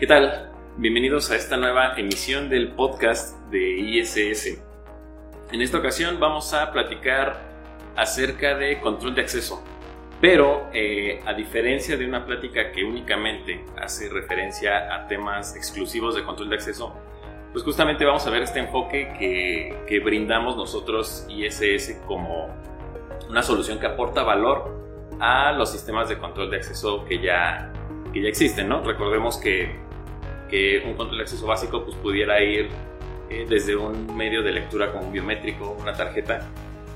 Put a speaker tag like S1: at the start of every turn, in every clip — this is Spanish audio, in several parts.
S1: ¿Qué tal? Bienvenidos a esta nueva emisión del podcast de ISS. En esta ocasión vamos a platicar acerca de control de acceso, pero eh, a diferencia de una plática que únicamente hace referencia a temas exclusivos de control de acceso, pues justamente vamos a ver este enfoque que, que brindamos nosotros ISS como una solución que aporta valor a los sistemas de control de acceso que ya, que ya existen, ¿no? Recordemos que, que un control de acceso básico pues pudiera ir eh, desde un medio de lectura como un biométrico, una tarjeta,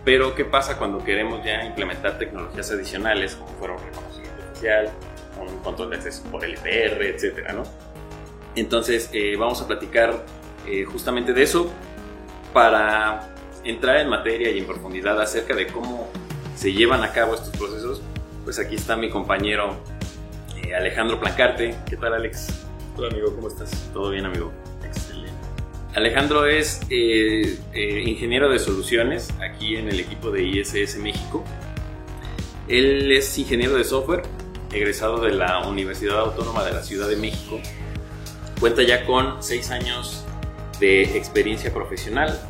S1: pero ¿qué pasa cuando queremos ya implementar tecnologías adicionales como fueron reconocimiento facial, un control de acceso por LPR, etcétera, ¿no? Entonces eh, vamos a platicar eh, justamente de eso para entrar en materia y en profundidad acerca de cómo se llevan a cabo estos procesos, pues aquí está mi compañero eh, Alejandro Plancarte. ¿Qué tal, Alex?
S2: Hola, amigo, ¿cómo estás?
S1: ¿Todo bien, amigo?
S2: Excelente.
S1: Alejandro es eh, eh, ingeniero de soluciones aquí en el equipo de ISS México. Él es ingeniero de software, egresado de la Universidad Autónoma de la Ciudad de México. Cuenta ya con seis años de experiencia profesional,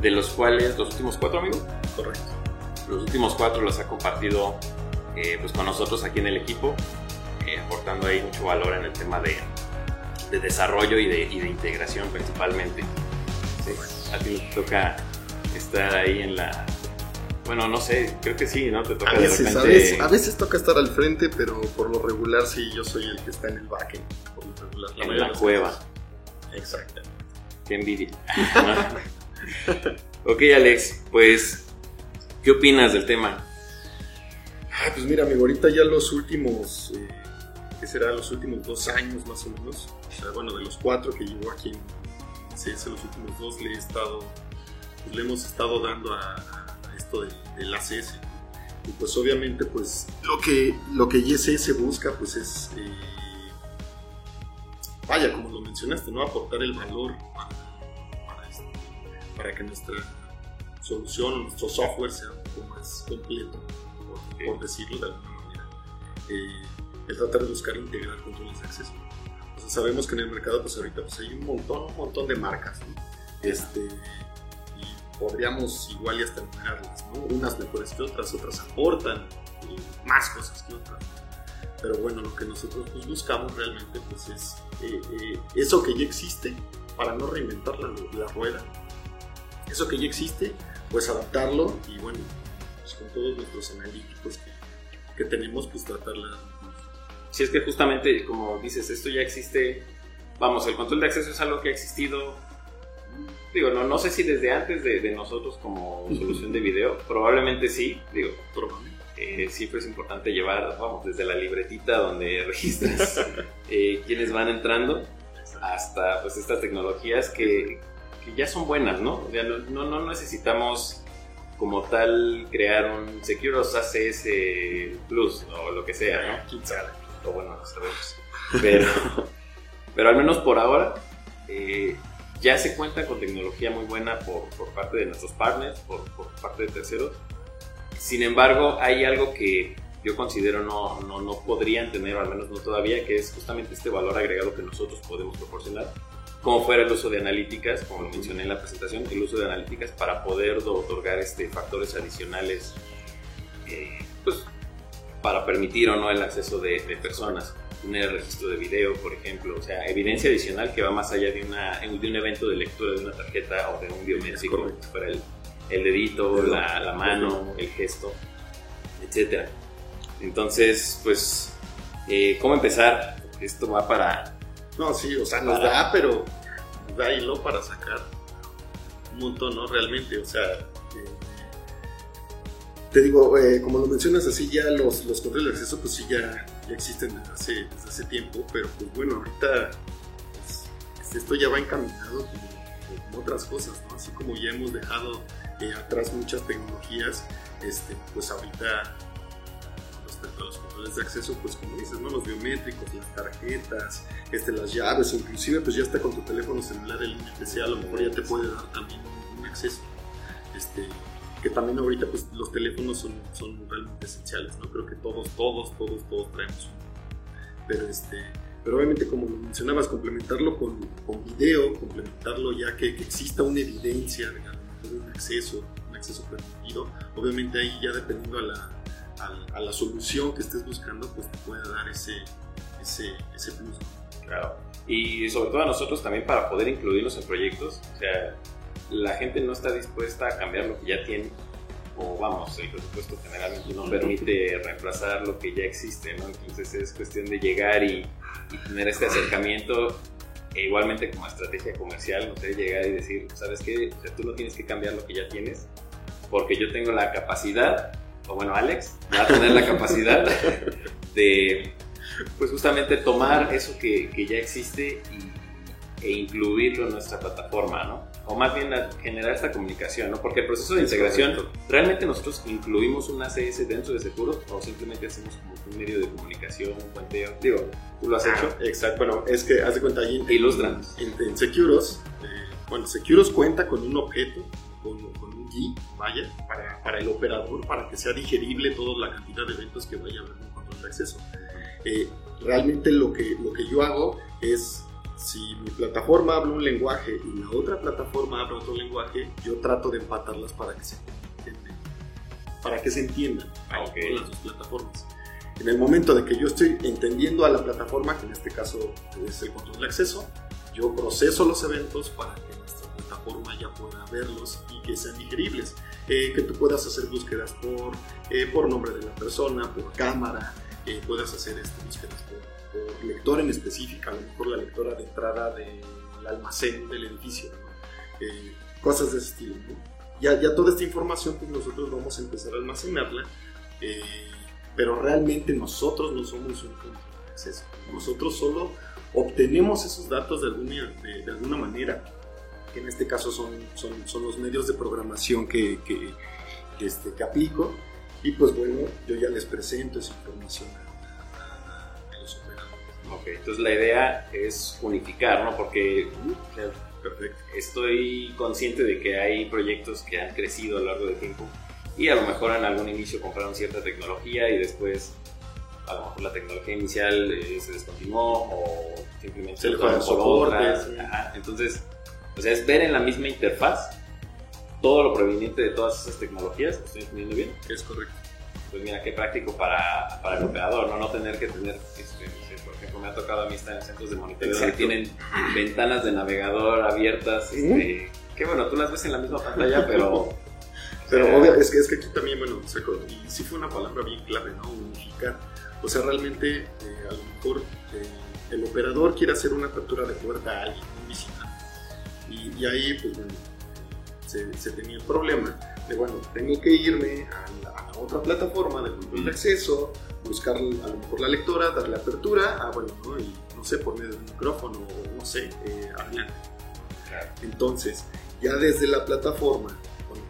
S1: de los cuales los últimos cuatro, amigo.
S2: Correcto.
S1: Los últimos cuatro los ha compartido eh, pues con nosotros aquí en el equipo, eh, aportando ahí mucho valor en el tema de, de desarrollo y de, y de, integración principalmente. Sí, a ti te toca estar ahí en la... Bueno, no sé, creo que sí, ¿no? Te toca
S2: A veces,
S1: de repente...
S2: a veces, a veces toca estar al frente, pero por lo regular sí, yo soy el que está en el backend. Por lo regular,
S1: En la cueva.
S2: Exactamente.
S1: Qué envidia. ok, Alex, pues, ¿qué opinas del tema?
S2: Ah, pues mira, amigo, ahorita ya los últimos, eh, ¿qué será? Los últimos dos años más o menos. O sea, bueno, de los cuatro que llevo aquí en CS, los últimos dos le he estado, pues, le hemos estado dando a, a esto del, del ACS. Y pues obviamente, pues lo que, lo que ISS busca, pues es, eh, vaya, como lo mencionaste, ¿no? Aportar el valor para, para, esto, para que nuestra solución, nuestro software sea un poco más completo por, por decirlo de alguna manera, eh, el tratar de buscar integrar controles de acceso. O sea, sabemos que en el mercado, pues ahorita pues, hay un montón, un montón de marcas, ¿no? Este, y podríamos igual y hasta enumerarlas, ¿no? Unas mejores que otras, otras aportan más cosas que otras. Pero bueno, lo que nosotros pues, buscamos realmente pues, es eh, eh, eso que ya existe para no reinventar la, la rueda. Eso que ya existe, pues adaptarlo y bueno, pues, con todos nuestros analíticos que, que tenemos, pues tratarla.
S1: Si es que justamente, como dices, esto ya existe, vamos, el control de acceso es algo que ha existido, digo, no, no sé si desde antes de, de nosotros como solución de video, probablemente sí, digo,
S2: Probablemente.
S1: eh, siempre es importante llevar, vamos, desde la libretita donde registras eh, quienes van entrando hasta pues estas tecnologías que, que ya son buenas, ¿no? O sea, no, no, no necesitamos como tal crear un Securos ACS Plus o lo que sea, ¿no?
S2: ¿Quién sabe?
S1: O bueno, no sabemos. Pero, pero al menos por ahora eh, ya se cuenta con tecnología muy buena por, por parte de nuestros partners, por, por parte de terceros. Sin embargo, hay algo que yo considero no, no, no podrían tener, o al menos no todavía, que es justamente este valor agregado que nosotros podemos proporcionar, como fuera el uso de analíticas, como lo mencioné en la presentación, el uso de analíticas para poder otorgar este, factores adicionales, eh, pues, para permitir o no el acceso de, de personas tener registro de video, por ejemplo, o sea, evidencia adicional que va más allá de, una, de un evento de lectura de una tarjeta o de un biométrico, fuera el, el dedito, la, la mano, el gesto, etcétera. Entonces, pues, eh, ¿cómo empezar? Esto va para...
S2: No, sí, o sea, nos
S1: Para-
S2: da, pero da hilo para sacar un montón, ¿no? Realmente, o sea, te digo, eh, como lo mencionas así, ya los, los controles de acceso, pues sí, ya, ya existen desde hace, desde hace tiempo, pero pues bueno, ahorita pues, esto ya va encaminado como, otras cosas, ¿no? Así como ya hemos dejado eh, atrás muchas tecnologías, este, pues ahorita respecto a los controles de acceso, pues como dices, ¿no? Los biométricos, las tarjetas, este, las llaves, inclusive pues ya está con tu teléfono celular el NFC, a lo mejor ya te puede dar también un acceso. Este, que también ahorita pues los teléfonos son, son realmente esenciales, ¿no? Creo que todos, todos, todos, todos traemos uno. Pero este, pero obviamente como lo mencionabas, complementarlo con, con video, complementarlo ya que, que exista una evidencia de, un acceso, un acceso permitido, obviamente ahí ya dependiendo a la, a, a la solución que estés buscando, pues te puede dar ese, ese, ese plus.
S1: Claro. Y sobre todo a nosotros también para poder incluirnos en proyectos, o sea, la gente no está dispuesta a cambiar lo que ya tiene, o vamos, el presupuesto generalmente no permite reemplazar lo que ya existe, ¿no? Entonces es cuestión de llegar y, y tener este acercamiento, e igualmente como estrategia comercial, no sé, llegar y decir, ¿sabes qué? O sea, tú no tienes que cambiar lo que ya tienes, porque yo tengo la capacidad, o bueno, Alex va a tener la capacidad de, pues justamente tomar eso que, que ya existe y, e incluirlo en nuestra plataforma, ¿no? O más bien generar esta comunicación, ¿no? Porque el proceso de integración, ¿realmente nosotros incluimos un ACS dentro de seguros o simplemente hacemos como un medio de comunicación, un puenteo? Digo, ¿tú lo has hecho?
S2: Ah, exacto, bueno, es que haz de cuenta en,
S1: Ilustranos.
S2: en, en Securos, eh, bueno, Securos cuenta con un objeto, con, con un GUI, vaya, para, para el operador, para que sea digerible toda la cantidad de eventos que vaya a haber en control de acceso. Eh, realmente lo que, lo que yo hago es, si mi plataforma habla un lenguaje y la otra plataforma habla otro lenguaje, yo trato de empatarlas para que se entiendan. Para que se entiendan
S1: ok.
S2: con las dos plataformas. En el momento de que yo estoy entendiendo a la plataforma, que en este caso es el control de acceso, yo proceso los eventos para que nuestra plataforma ya pueda verlos y que sean digeribles. Eh, que tú puedas hacer búsquedas por, eh, por nombre de la persona, por cámara, eh, puedas hacer este, búsquedas por, por lector en específica, a lo mejor la lectora de entrada del almacén del edificio, ¿no? Eh, cosas de ese estilo. ¿no? Ya, ya toda esta información pues nosotros vamos a empezar a almacenarla, eh, pero realmente nosotros no somos un punto de acceso. Nosotros solo obtenemos esos datos de alguna, de, de alguna manera, que en este caso son, son, son los medios de programación que, que, este, que aplico, y pues bueno, yo ya les presento esa información
S1: Ok, entonces la idea es unificar, ¿no? Porque o sea,
S2: Perfecto.
S1: estoy consciente de que hay proyectos que han crecido a lo largo del tiempo y a lo mejor en algún inicio compraron cierta tecnología y después a lo mejor la tecnología inicial eh, se descontinuó o simplemente
S2: Se le fue
S1: otra.
S2: sí.
S1: Ajá, Entonces, o sea, es ver en la misma interfaz todo lo proveniente de todas esas tecnologías. ¿Lo ¿Estoy entendiendo bien?
S2: Es correcto.
S1: Pues mira, qué práctico para, para el operador, ¿no? No tener que tener, este, me ha tocado a mí estar en centros de monitoreo que tienen ventanas de navegador abiertas, este, que bueno, tú las ves en la misma pantalla, pero...
S2: Pero obvio, es que, es que aquí también, bueno, y sí fue una palabra bien clave, ¿no? Unificar. O sea, realmente, eh, a lo mejor eh, el operador quiere hacer una apertura de puerta a alguien, un visitante. Y, y ahí, pues bueno, se, se tenía el problema bueno, tengo que irme a la, a la otra plataforma de control de acceso, buscar a lo mejor la lectora, darle apertura, ah, bueno, ¿no? Y no sé, por medio de un micrófono o no sé, eh, adelante.
S1: Claro.
S2: Entonces, ya desde la plataforma,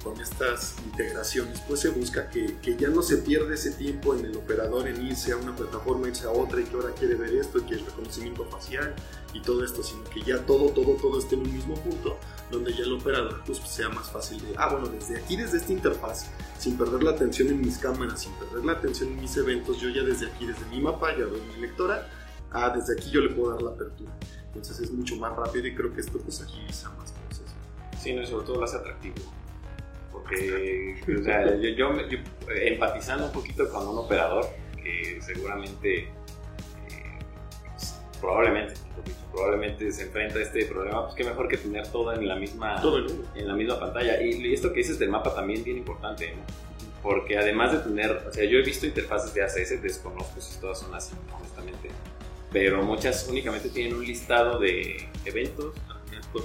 S2: con, estas integraciones, pues se busca que, que ya no se pierda ese tiempo en el operador en irse a una plataforma, irse a otra y que ahora quiere ver esto y que el reconocimiento facial y todo esto, sino que ya todo, todo, todo esté en un mismo punto donde ya el operador pues sea más fácil de, ah, bueno, desde aquí, desde esta interfaz, sin perder la atención en mis cámaras, sin perder la atención en mis eventos, yo ya desde aquí, desde mi mapa, ya veo mi lectora, ah, desde aquí yo le puedo dar la apertura. Entonces es mucho más rápido y creo que esto pues agiliza más procesos.
S1: Sí, no, y sobre todo lo hace atractivo. Porque, o sea, yo, yo, yo, empatizando un poquito con un operador que seguramente, eh, pues, probablemente, probablemente se enfrenta a este problema, pues qué mejor que tener todo en la misma,
S2: Todo
S1: en la misma pantalla. Y, esto que dices del mapa también es bien importante, ¿no? Porque además de tener, o sea, yo he visto interfaces de ACS, desconozco si todas son así, honestamente, pero muchas únicamente tienen un listado de eventos.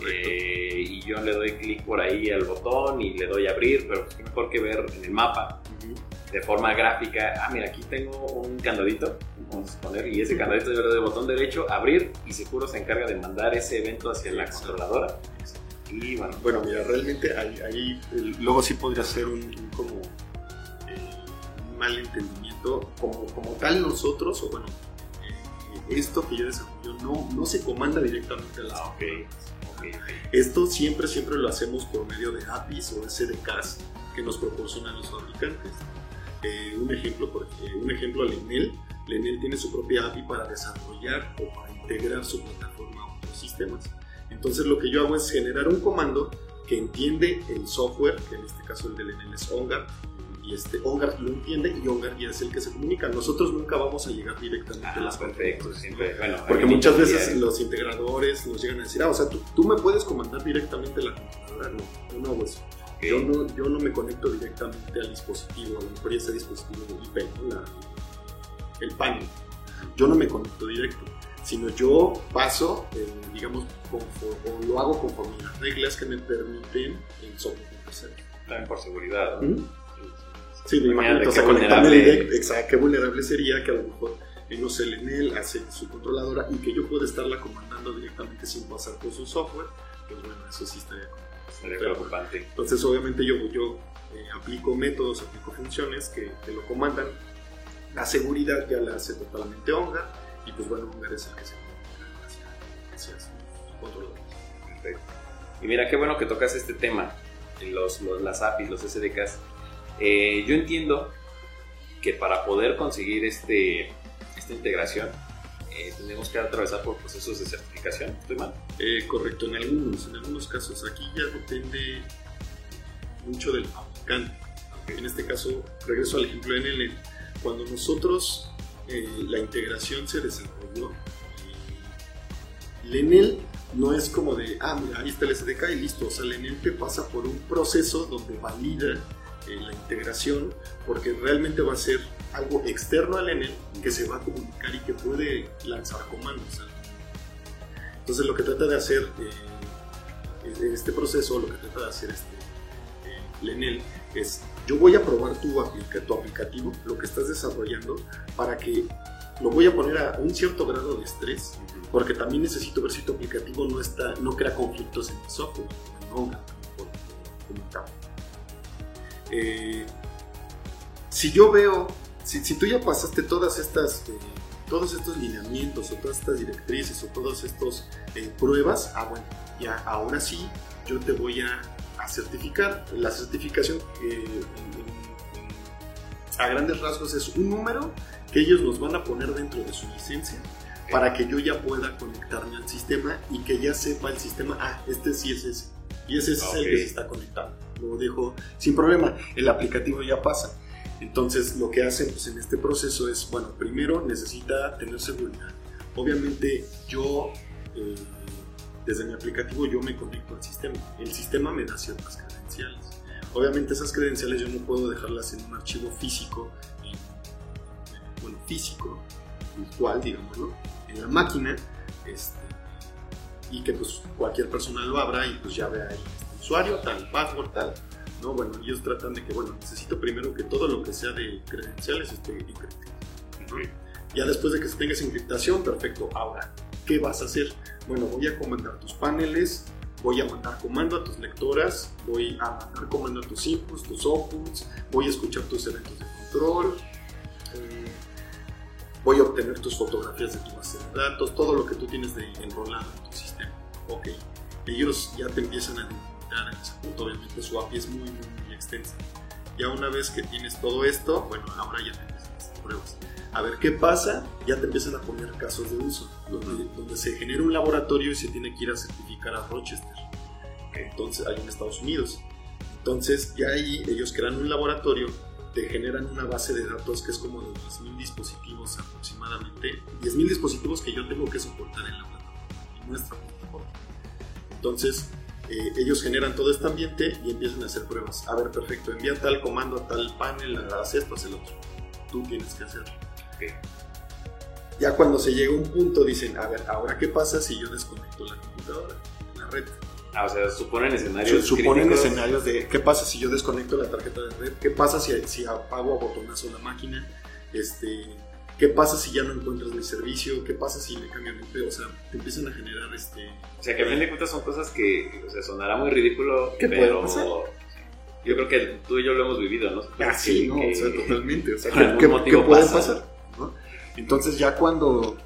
S1: Eh, y yo le doy clic por ahí al botón y le doy a abrir, pero qué mejor que ver en el mapa de forma gráfica. Ah, mira, aquí tengo un candadito, vamos a poner, y ese candadito yo le doy botón derecho, abrir, y seguro se encarga de mandar ese evento hacia la controladora. Y bueno,
S2: Bueno, mira, realmente ahí, luego sí podría ser un, un como eh, un mal entendimiento. Como, como tal nosotros, o bueno, eh, esto que yo desarrollo no, no se comanda directamente a las
S1: ah.
S2: Esto siempre, siempre lo hacemos por medio de APIs o SDKs que nos proporcionan los fabricantes. Eh, un ejemplo, porque, un ejemplo al Enel, Lenel tiene su propia API para desarrollar o para integrar su plataforma a otros sistemas. Entonces lo que yo hago es generar un comando que entiende el software, que en este caso el de Lenel es OnGuard, y este OnGuard lo entiende y OnGuard ya es el que se comunica. Nosotros nunca vamos a llegar directamente a
S1: Ah,
S2: las
S1: perfecto. Siempre, bueno,
S2: Porque muchas veces los integradores nos llegan a decir, ah, o sea, tú, tú me puedes comandar directamente la computadora. No, no hago eso.
S1: Ok.
S2: Yo, no, yo no me conecto directamente al dispositivo, a lo mejor ese dispositivo IP, ¿no? La- el panel. Yo no me conecto directo, sino yo paso, eh, digamos, o lo hago conforme las reglas que me permiten el software.
S1: También por seguridad. ¿no?
S2: ¿Mm? Sí, me imagino, o sea, exacto, qué vulnerable sería que a lo mejor en no sé, en él hace su controladora y que yo pueda estarla comandando directamente sin pasar por su software, pues bueno, eso sí estaría como-
S1: Sería preocupante.
S2: Entonces, obviamente, yo, yo eh, aplico métodos, aplico funciones que, que lo comandan. La seguridad ya la hace totalmente Ongar y pues bueno, Ongar es el que se comunica hacia, hacia su.
S1: Perfecto. Y mira, qué bueno que tocas este tema, los, los- las APIs, los SDKs. Eh, yo entiendo que para poder conseguir este, esta integración eh, tenemos que atravesar por procesos de certificación. ¿Estoy mal?
S2: Eh, correcto, en algunos, en algunos casos. Aquí ya depende mucho del fabricante. En este caso, regreso al ejemplo de NL. Cuando nosotros eh, la integración se desarrolló, Lenel no es como de, ah, mira, ahí está el SDK y listo. O sea, Lenel te pasa por un proceso donde valida eh, la integración porque realmente va a ser algo externo al Enel que se va a comunicar y que puede lanzar comandos. Entonces lo que trata de hacer eh, este proceso, lo que trata de hacer este eh, Lenel es yo voy a probar tu, aplica, tu aplicativo, lo que estás desarrollando, para que lo voy a poner a un cierto grado de estrés, porque también necesito ver si tu aplicativo no está, no crea conflictos en mi software, no, por- comentaba. Eh, si yo veo, si, si tú ya pasaste todas estas, eh, todos estos lineamientos o todas estas directrices o todas estas eh, pruebas, ah bueno, ya ahora sí yo te voy a, a certificar. La certificación a grandes rasgos es un número que ellos nos van a poner dentro de su licencia para que yo ya pueda conectarme al sistema y que ya sepa el sistema, ah, este sí es ese. Y ese es el que
S1: Ok.
S2: se está conectando. Lo dejo sin problema. El aplicativo ya pasa. Entonces, lo que hacen pues, en este proceso es, bueno, primero necesita tener seguridad. Obviamente, yo, eh, desde mi aplicativo, yo me conecto al sistema. El sistema me da ciertas credenciales. Obviamente, esas credenciales yo no puedo dejarlas en un archivo físico, en- bueno, físico, virtual, digámoslo, en la máquina, este, y que pues cualquier persona lo abra y pues ya vea ahí usuario, tal, password, tal. No, bueno, ellos tratan de que, bueno, necesito primero que todo lo que sea de credenciales esté encriptado. Ya después de que se tenga esa encriptación, perfecto. Ahora, ¿qué vas a hacer? Bueno, voy a comandar tus paneles, voy a mandar comando a tus lectoras, voy a mandar comando a tus inputs, tus outputs, voy a escuchar tus eventos de control, eh, voy a obtener tus fotografías de tu base de datos, todo lo que tú tienes de enrolado en tu sistema. Ok, ellos ya te empiezan a delimitar en ese punto, obviamente su API es muy, muy, muy extensa. Ya una vez que tienes todo esto, bueno, ahora ya a hacer pruebas. A ver qué pasa, ya te empiezan a poner casos de uso, donde, donde se genera un laboratorio y se tiene que ir a certificar a Rochester, que entonces hay en Estados Unidos. Entonces ya ahí ellos crean un laboratorio, te generan una base de datos que es como de 10.000 dispositivos aproximadamente, 10.000 dispositivos que yo tengo que soportar en la plataforma, en nuestra plataforma. Entonces eh, ellos generan todo este ambiente y empiezan a hacer pruebas. A ver, perfecto, envía tal comando a tal panel, haz esto, haz el otro. Tú tienes que hacerlo. Ya cuando se llega a un punto dicen, a ver, ahora qué pasa si yo desconecto la computadora, la red.
S1: Ah, o sea, suponen escenarios.
S2: Suponen
S1: críticos.
S2: escenarios de qué pasa si yo desconecto la tarjeta de red, qué pasa si, si apago a botonazo la máquina, este, qué pasa si ya no encuentras mi servicio, qué pasa si me cambian el o sea, te empiezan a generar este...
S1: O sea, que a fin de cuentas son cosas que, o sea, sonará muy ridículo,
S2: ¿Qué
S1: pero
S2: puede pasar?
S1: yo creo que tú y yo lo hemos vivido, ¿no?
S2: Ah, sí,
S1: Que-
S2: no,
S1: que-
S2: o sea, totalmente. O sea,
S1: por
S2: ¿qué,
S1: algún
S2: qué-
S1: motivo
S2: qué puede
S1: pasa,
S2: pasar? ¿no? Entonces ya cuando,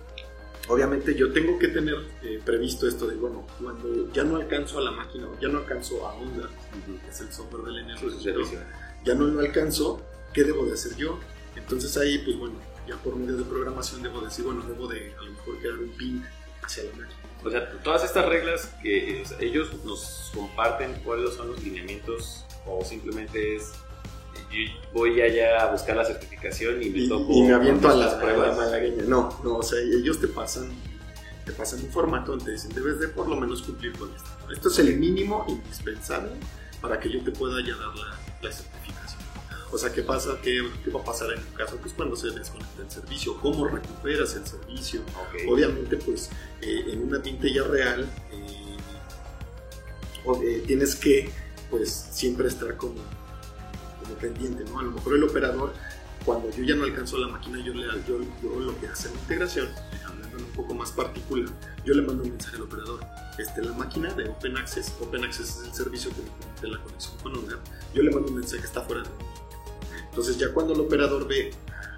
S2: obviamente yo tengo que tener eh, previsto esto de, bueno, cuando ya no alcanzo a la máquina, ya no alcanzo a Onda,
S1: Ujú.
S2: que es el software del
S1: servicio.
S2: ya no lo alcanzo, ¿qué debo de hacer yo? Entonces ahí, pues bueno, ya por medio de programación debo decir, bueno, debo de a lo mejor crear un pin hacia la máquina.
S1: O sea, todas estas reglas que ellos nos comparten, cuáles son los lineamientos o simplemente es yo voy allá a buscar la certificación y me, toco
S2: y me aviento a las pruebas. malagueña. No, no, o sea, ellos te pasan te pasan un formato donde te dicen, debes de por lo menos cumplir con esto. Esto es el mínimo indispensable para que yo te pueda ya dar la, la certificación. O sea, ¿qué pasa? ¿Qué, ¿Qué, va a pasar en tu caso? Pues cuando se desconecta el servicio, ¿cómo recuperas el servicio? Obviamente, pues eh, en un ambiente ya real eh, eh, tienes que pues siempre estar como, como pendiente, ¿no? A lo mejor el operador, cuando yo ya no alcanzo la máquina, yo, le, yo, yo lo que hace la integración, hablando un poco más particular, yo le mando un mensaje al operador. Este, la máquina de Open Access, Open Access es el servicio que me permite la conexión con Honor, yo le mando un mensaje, está fuera de entonces ya cuando el operador ve,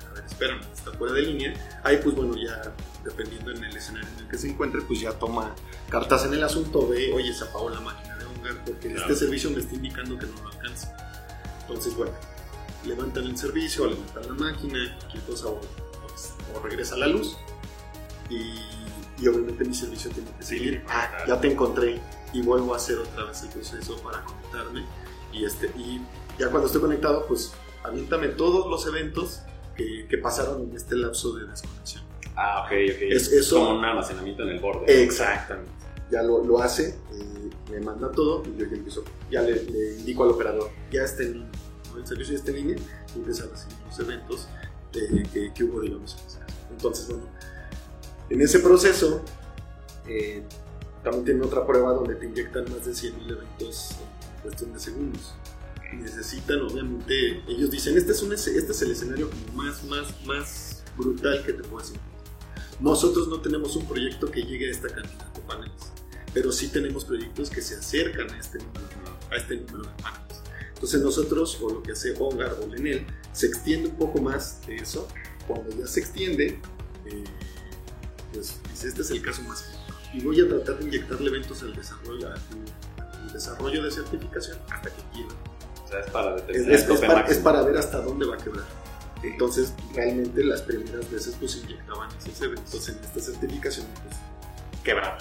S2: a ver, espérame, está fuera de línea, ahí pues bueno, ya dependiendo en el escenario en el que se encuentre, pues ya toma cartas en el asunto, ve, oye, se apagó la máquina de Hongar porque este servicio me está indicando que no lo alcanza. Entonces, bueno, levantan el servicio, levantan la máquina, cualquier cosa o, pues, o regresa la luz y, y, obviamente mi servicio tiene que seguir. Ah, ya te encontré y vuelvo a hacer otra vez el proceso para conectarme y, este, y ya cuando estoy conectado, pues aviéntame todos los eventos que, que, pasaron en este lapso de desconexión.
S1: Ah, ok, ok. Es, como un almacenamiento en el borde.
S2: Exactamente. Ya lo, lo hace, eh, me manda todo y yo ya empiezo, ya le, le, indico al operador, ya está en línea, el servicio ya está en línea y empieza a recibir los eventos eh, que, que, hubo, digamos, Entonces, bueno, en ese proceso eh, también tiene otra prueba donde te inyectan más de 100.000 eventos en cuestión de segundos necesitan, obviamente, ellos dicen, este es, un, este es el escenario más, más, más brutal que te puedo encontrar. Nosotros no tenemos un proyecto que llegue a esta cantidad de paneles, pero sí tenemos proyectos que se acercan a este número, a este número de paneles. Entonces nosotros, o lo que hace Ongar o Lenel, se extiende un poco más de eso. Cuando ya se extiende, eh, pues este es el caso más crítico. Y voy a tratar de inyectarle eventos al desarrollo, al desarrollo de certificación hasta que quiera
S1: es para
S2: es, para, ver hasta dónde va a quebrar. Entonces, realmente las primeras veces pues inyectaban esos eventos en esta certificación pues quebraba.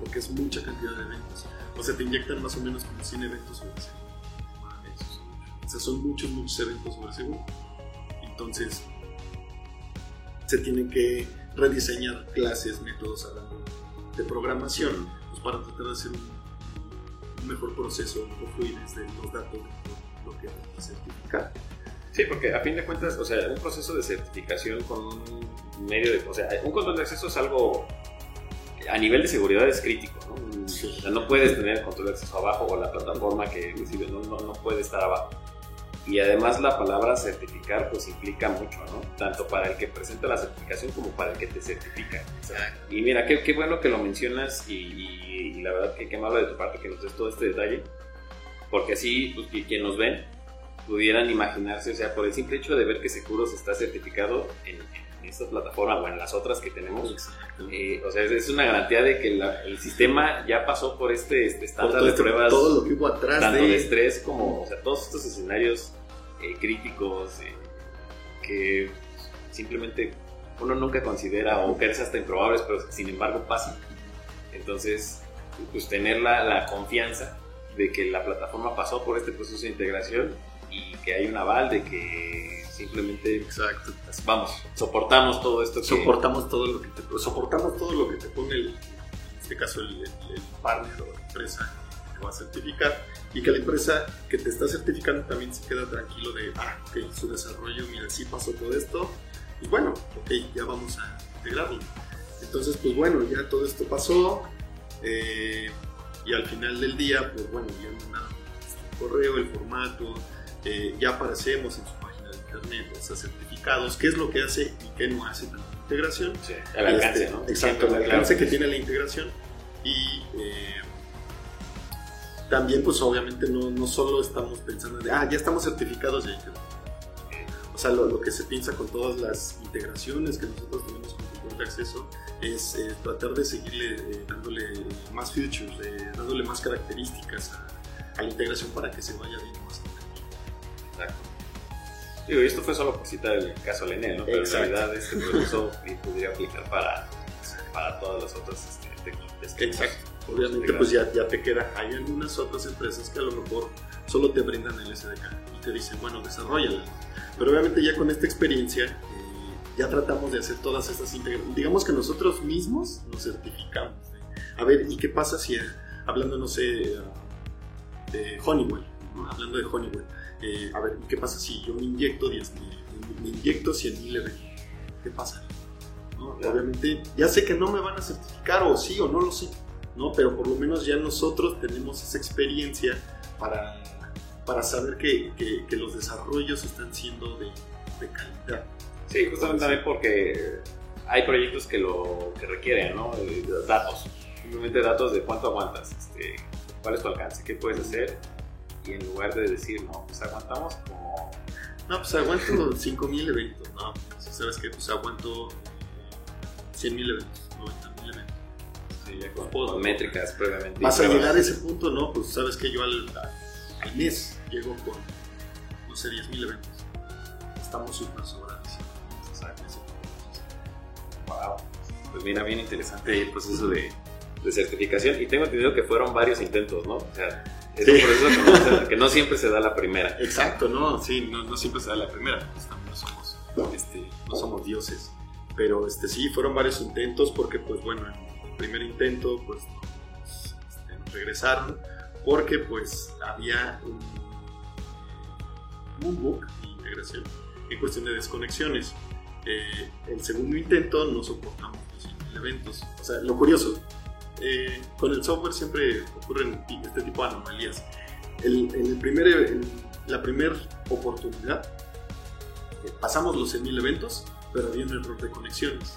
S2: porque es mucha cantidad de eventos. O sea, te inyectan más o menos como 100 eventos sobre segundo. O sea, son muchos, muchos eventos sobre segundo. Entonces, se tienen que rediseñar clases, métodos de programación, pues para tratar de hacer un, mejor proceso, un mejor fluidez de los datos.
S1: Sí, porque a fin de cuentas, o sea, un proceso de certificación con un medio de, o sea, un control de acceso es algo a nivel de seguridad es crítico, ¿no? O sea, no puedes tener el control de acceso abajo o la plataforma que recibe, no, no, no, puede estar abajo. Y además la palabra certificar pues implica mucho, ¿no? Tanto para el que presenta la certificación como para el que te certifica. Y mira, qué, qué bueno que lo mencionas y, y, la verdad que qué malo de tu parte que nos des todo este detalle porque así pues, quien nos ven pudieran imaginarse, o sea, por el simple hecho de ver que Seguros está certificado en, esta plataforma o en las otras que tenemos, eh, o sea, es, una garantía de que el sistema ya pasó por este, este estándar de este, pruebas,
S2: todo lo que hubo atrás
S1: tanto de, estrés como, o sea, todos estos escenarios eh, críticos eh, que simplemente uno nunca considera o que hasta improbables, pero sin embargo pasan. Entonces, pues tener la, la confianza de que la plataforma pasó por este proceso de integración y que hay un aval de que simplemente
S2: exacto
S1: vamos soportamos todo esto
S2: soportamos todo lo que te soportamos todo lo que te pone el, en este caso el, partner o la empresa que va a certificar y que la empresa que te está certificando también se queda tranquilo de ah ok su desarrollo mira sí pasó todo esto y bueno ok ya vamos a integrarlo entonces pues bueno ya todo esto pasó eh, y al final del día, pues bueno, ya mandaron el correo, el formato, eh, ya aparecemos en su página de internet, o certificados, qué es lo que hace y qué no hace la integración.
S1: Sí, el alcance,
S2: este, ¿no? Exacto, el alcance que tiene la integración y eh, también pues obviamente no, no, solo estamos pensando de, ah, ya estamos certificados ya O sea, lo, lo, que se piensa con todas las integraciones que nosotros tenemos con control de acceso es eh, tratar de seguirle eh, dándole más features, eh, dándole más características a, a, la integración para que se vaya bien
S1: Exacto. Digo, y esto fue solo por citar el caso de Enel, ¿no? Pero
S2: Exacto.
S1: en realidad este proceso podría aplicar para, para todas las otras este, tecnologías. que
S2: Exacto. Obviamente, pues ya, ya te queda. Hay algunas otras empresas que a lo mejor solo te brindan el SDK y te dicen, bueno, desarrollala. Pero obviamente ya con esta experiencia eh, ya tratamos de hacer todas estas integraciones. Digamos que nosotros mismos nos certificamos. ¿eh? A ver, ¿y qué pasa si, eh, hablando, no sé, eh, de Honeywell, ¿no? hablando de Honeywell, eh, a ver, ¿qué pasa si yo me inyecto 10 me, me inyecto 100 mil? ¿Qué pasa? ¿No?
S1: Claro.
S2: Obviamente, ya sé que no me van a certificar o sí o no lo sé, ¿no? Pero por lo menos ya nosotros tenemos esa experiencia para, para saber que, que- que los desarrollos están siendo de, de calidad.
S1: Sí, justamente también porque hay proyectos que lo que requieren, ¿no? Eh, Datos. Simplemente datos de cuánto aguantas, este, cuál es tu alcance, qué puedes hacer. Y en lugar de decir, no, pues aguantamos como.
S2: No, pues aguanto 5000 eventos, ¿no? ¿Sabes qué? Pues aguanto 100 mil eventos, 90 mil eventos.
S1: sí, ya con, con métricas previamente.
S2: Vas a llegar a ese punto, ¿no? Pues sabes que yo al, al mes llego con, no sé, 10 mil eventos. Estamos súper sobrados.
S1: Wow. Pues mira, bien interesante el proceso de, de certificación. Y tengo entendido que fueron varios intentos, ¿no? O sea, es
S2: Sí.
S1: proceso que no, se- que no siempre se da la primera.
S2: Exacto, ¿no? Sí, no, no siempre se da la primera, pues no somos, este, no somos dioses. Pero este, sí, fueron varios intentos porque, pues bueno, en el primer intento, pues este, regresaron porque, pues, había un, un bug de integración en cuestión de desconexiones. Eh, el segundo intento no soportamos los 100.000 eventos. O sea, lo curioso, eh, con el software siempre ocurren este tipo de anomalías. El- en el primer, en la primera oportunidad eh, pasamos los 100.000 eventos, pero había un error de conexiones.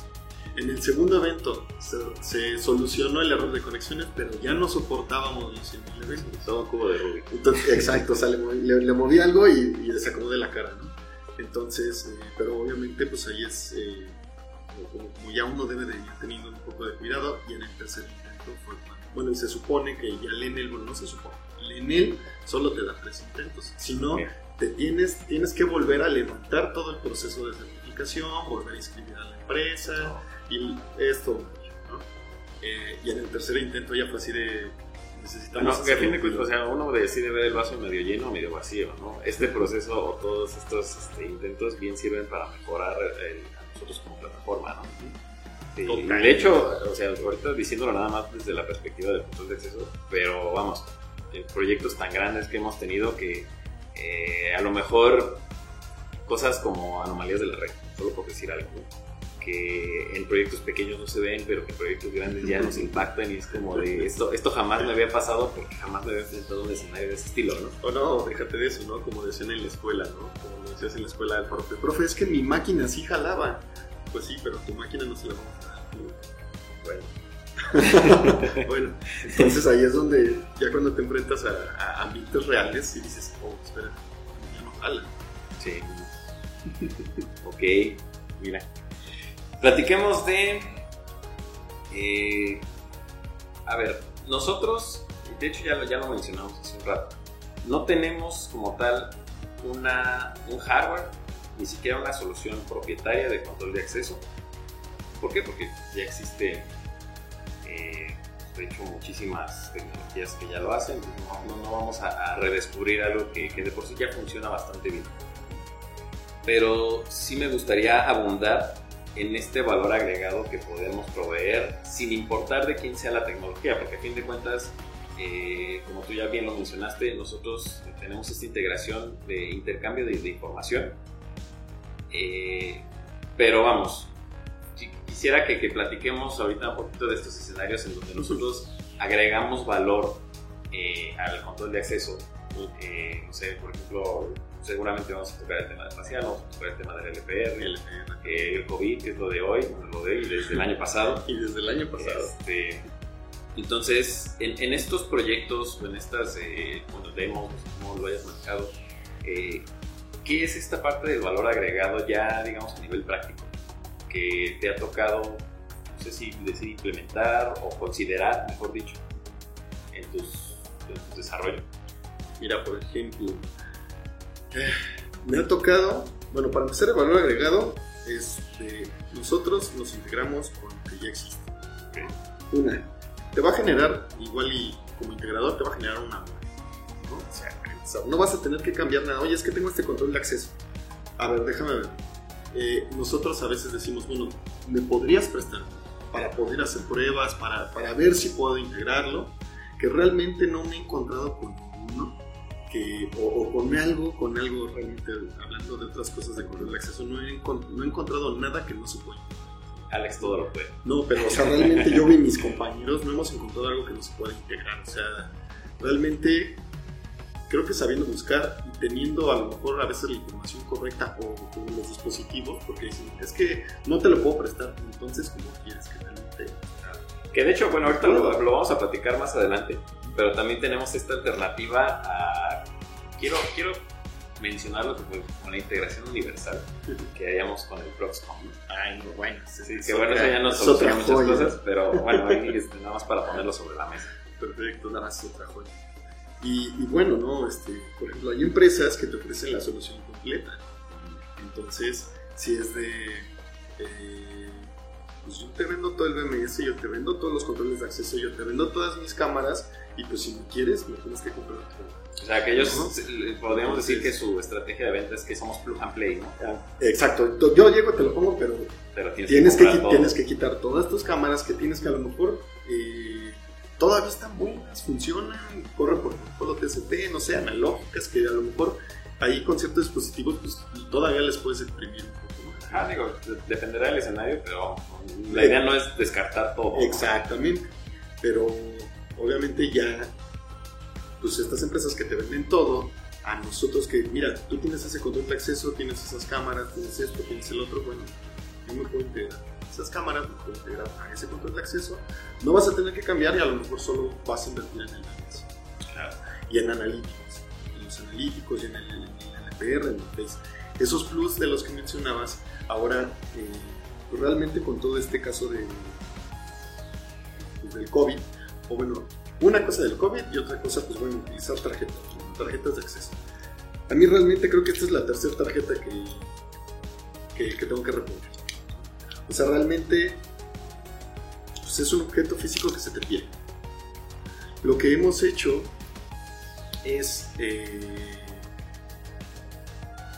S2: En el segundo evento se, se solucionó el error de conexiones, pero ya no soportábamos los 100.000 eventos.
S1: Todo un cubo de Rubik.
S2: Entonces, exacto, o sea, le, moví- le- le moví algo y, y desacomodé la cara, ¿no? Entonces, eh, pero obviamente, pues ahí es eh, como, como ya uno debe de ir teniendo un poco de cuidado. Y en el tercer bueno, y se supone que ya el Enel, bueno, no se supone, el Enel solo te da tres intentos. Si no,
S1: Bien.
S2: te tienes, tienes que volver a levantar todo el proceso de certificación, volver a inscribir a la empresa y esto, ¿no? Eh, y en el tercer intento ya fue así de necesitamos.
S1: Bueno, que a fin de cuentas, o sea, uno decide ver el vaso medio lleno o medio vacío, ¿no? Este proceso o todos estos este, intentos bien sirven para mejorar el- a nosotros como plataforma, ¿no?
S2: Total.
S1: de hecho, o sea, ahorita diciéndolo nada más desde la perspectiva del control de acceso, pero vamos, en proyectos tan grandes que hemos tenido que eh, a lo mejor cosas como anomalías de la red, solo por decir algo, ¿no? que en proyectos pequeños no se ven, pero que en proyectos grandes ya nos impactan y es como de esto, esto jamás me había pasado porque jamás me había enfrentado a un escenario de ese estilo, ¿no?
S2: O no, déjate de eso, ¿no? Como decían en la escuela, ¿no? Como decías en la escuela del profe. Profe, es que mi máquina sí jalaba. Pues sí, pero tu máquina no se la vamos a dar.
S1: Bueno,
S2: Bueno, entonces ahí es donde ya cuando te enfrentas a, a ambientes reales y dices, oh, espera, ya no jala.
S1: sí. ok, mira. Platiquemos de... eh, a ver, nosotros, de hecho ya lo, ya lo mencionamos hace un rato, no tenemos como tal una, un hardware, ni siquiera una solución propietaria de control de acceso. ¿Por qué? Porque ya existe, eh, de hecho, muchísimas tecnologías que ya lo hacen. no- no vamos a, a redescubrir algo que, que de por sí ya funciona bastante bien. Pero sí me gustaría abundar en este valor agregado que podemos proveer sin importar de quién sea la tecnología, porque a fin de cuentas, eh, como tú ya bien lo mencionaste, nosotros tenemos esta integración de intercambio de, de información. Eh, pero vamos, qui- quisiera que, que platiquemos ahorita un poquito de estos escenarios en donde nosotros agregamos valor eh, al control de acceso. Eh, no sé, por ejemplo, seguramente vamos a tocar el tema de facial, vamos a tocar el tema del LPR, el, eh, el COVID, que es lo de hoy, lo de hoy desde el año pasado.
S2: Y desde el año pasado.
S1: Este, entonces, en, en estos proyectos o en estas eh, bueno, demos, como lo hayas manejado, eh, ¿qué es esta parte del valor agregado ya, digamos, a nivel práctico? Que te ha tocado, no sé si decir implementar o considerar, mejor dicho, en tus, en tu desarrollo.
S2: Mira, por ejemplo, eh, me ha tocado, bueno, para empezar el valor agregado, este, nosotros nos integramos con lo que ya existe. Una, te va a generar, igual y como integrador, te va a generar una ¿no? O sea, no vas a tener que cambiar nada. Oye, es que tengo este control de acceso. A ver, déjame ver. Eh, nosotros a veces decimos, bueno, ¿me podrías prestar para poder hacer pruebas, para, para ver si puedo integrarlo? Que realmente no me he encontrado con ninguno. Que, o, con algo, con algo realmente, hablando de otras cosas de control de acceso, no he, no he encontrado nada que no se pueda.
S1: Alex todo lo puede.
S2: No, pero o sea, realmente yo y mis compañeros no hemos encontrado algo que no se pueda integrar. O sea, realmente creo que sabiendo buscar y teniendo a lo mejor a veces la información correcta o, los dispositivos, porque dicen, es que no te lo puedo prestar, entonces ¿cómo quieres que realmente...
S1: Que de hecho, bueno, ahorita lo, lo, vamos a platicar más adelante, pero también tenemos esta alternativa a... Quiero, quiero mencionarlo con la integración universal que hayamos con el Proxcom.
S2: Ay, no, bueno.
S1: Sí, que bueno, eso ya nos soluciona muchas cosas, pero bueno, ahí este, nada más para ponerlo sobre la mesa.
S2: Perfecto, nada más otra joya. Y, bueno, ¿no? Este, por ejemplo, hay empresas que te ofrecen la solución completa. Entonces, si es de... Eh, pues yo te vendo todo el BMS, yo te vendo todos los controles de acceso, yo te vendo todas mis cámaras y pues si no quieres, me tienes que comprar todo.
S1: O sea, que ellos podríamos decir que su estrategia de venta es que somos plug and play, ¿no?
S2: Exacto. Yo llego, te lo pongo, pero, tienes, que, tienes que quitar todas tus cámaras que tienes que a lo mejor eh, todavía están buenas, funcionan, corren por protocolo TCP, no sé, analógicas, que a lo mejor ahí con ciertos dispositivos pues, todavía les puedes imprimir un poco
S1: más. Ah, digo, dependerá del escenario, pero la idea no es descartar todo.
S2: Exactamente, pero obviamente ya, pues estas empresas que te venden todo, a nosotros que, mira, tú tienes ese control de acceso, tienes esas cámaras, tienes esto, tienes el otro, bueno, yo me puedo integrar esas cámaras, puedo integrar a ese control de acceso, no vas a tener que cambiar y a lo mejor solo vas a invertir en el análisis. Claro. Y en analíticos, en los analíticos y en el, LPR, en el Face. Esos plus de los que mencionabas, ahora eh, pues realmente con todo este caso de, pues del COVID, o bueno, una cosa del COVID y otra cosa, pues bueno, utilizar tarjetas, tarjetas de acceso. A mí realmente creo que esta es la tercera tarjeta que, que, tengo que reponer. O sea, realmente pues es un objeto físico que se te pierde. Lo que hemos hecho es eh,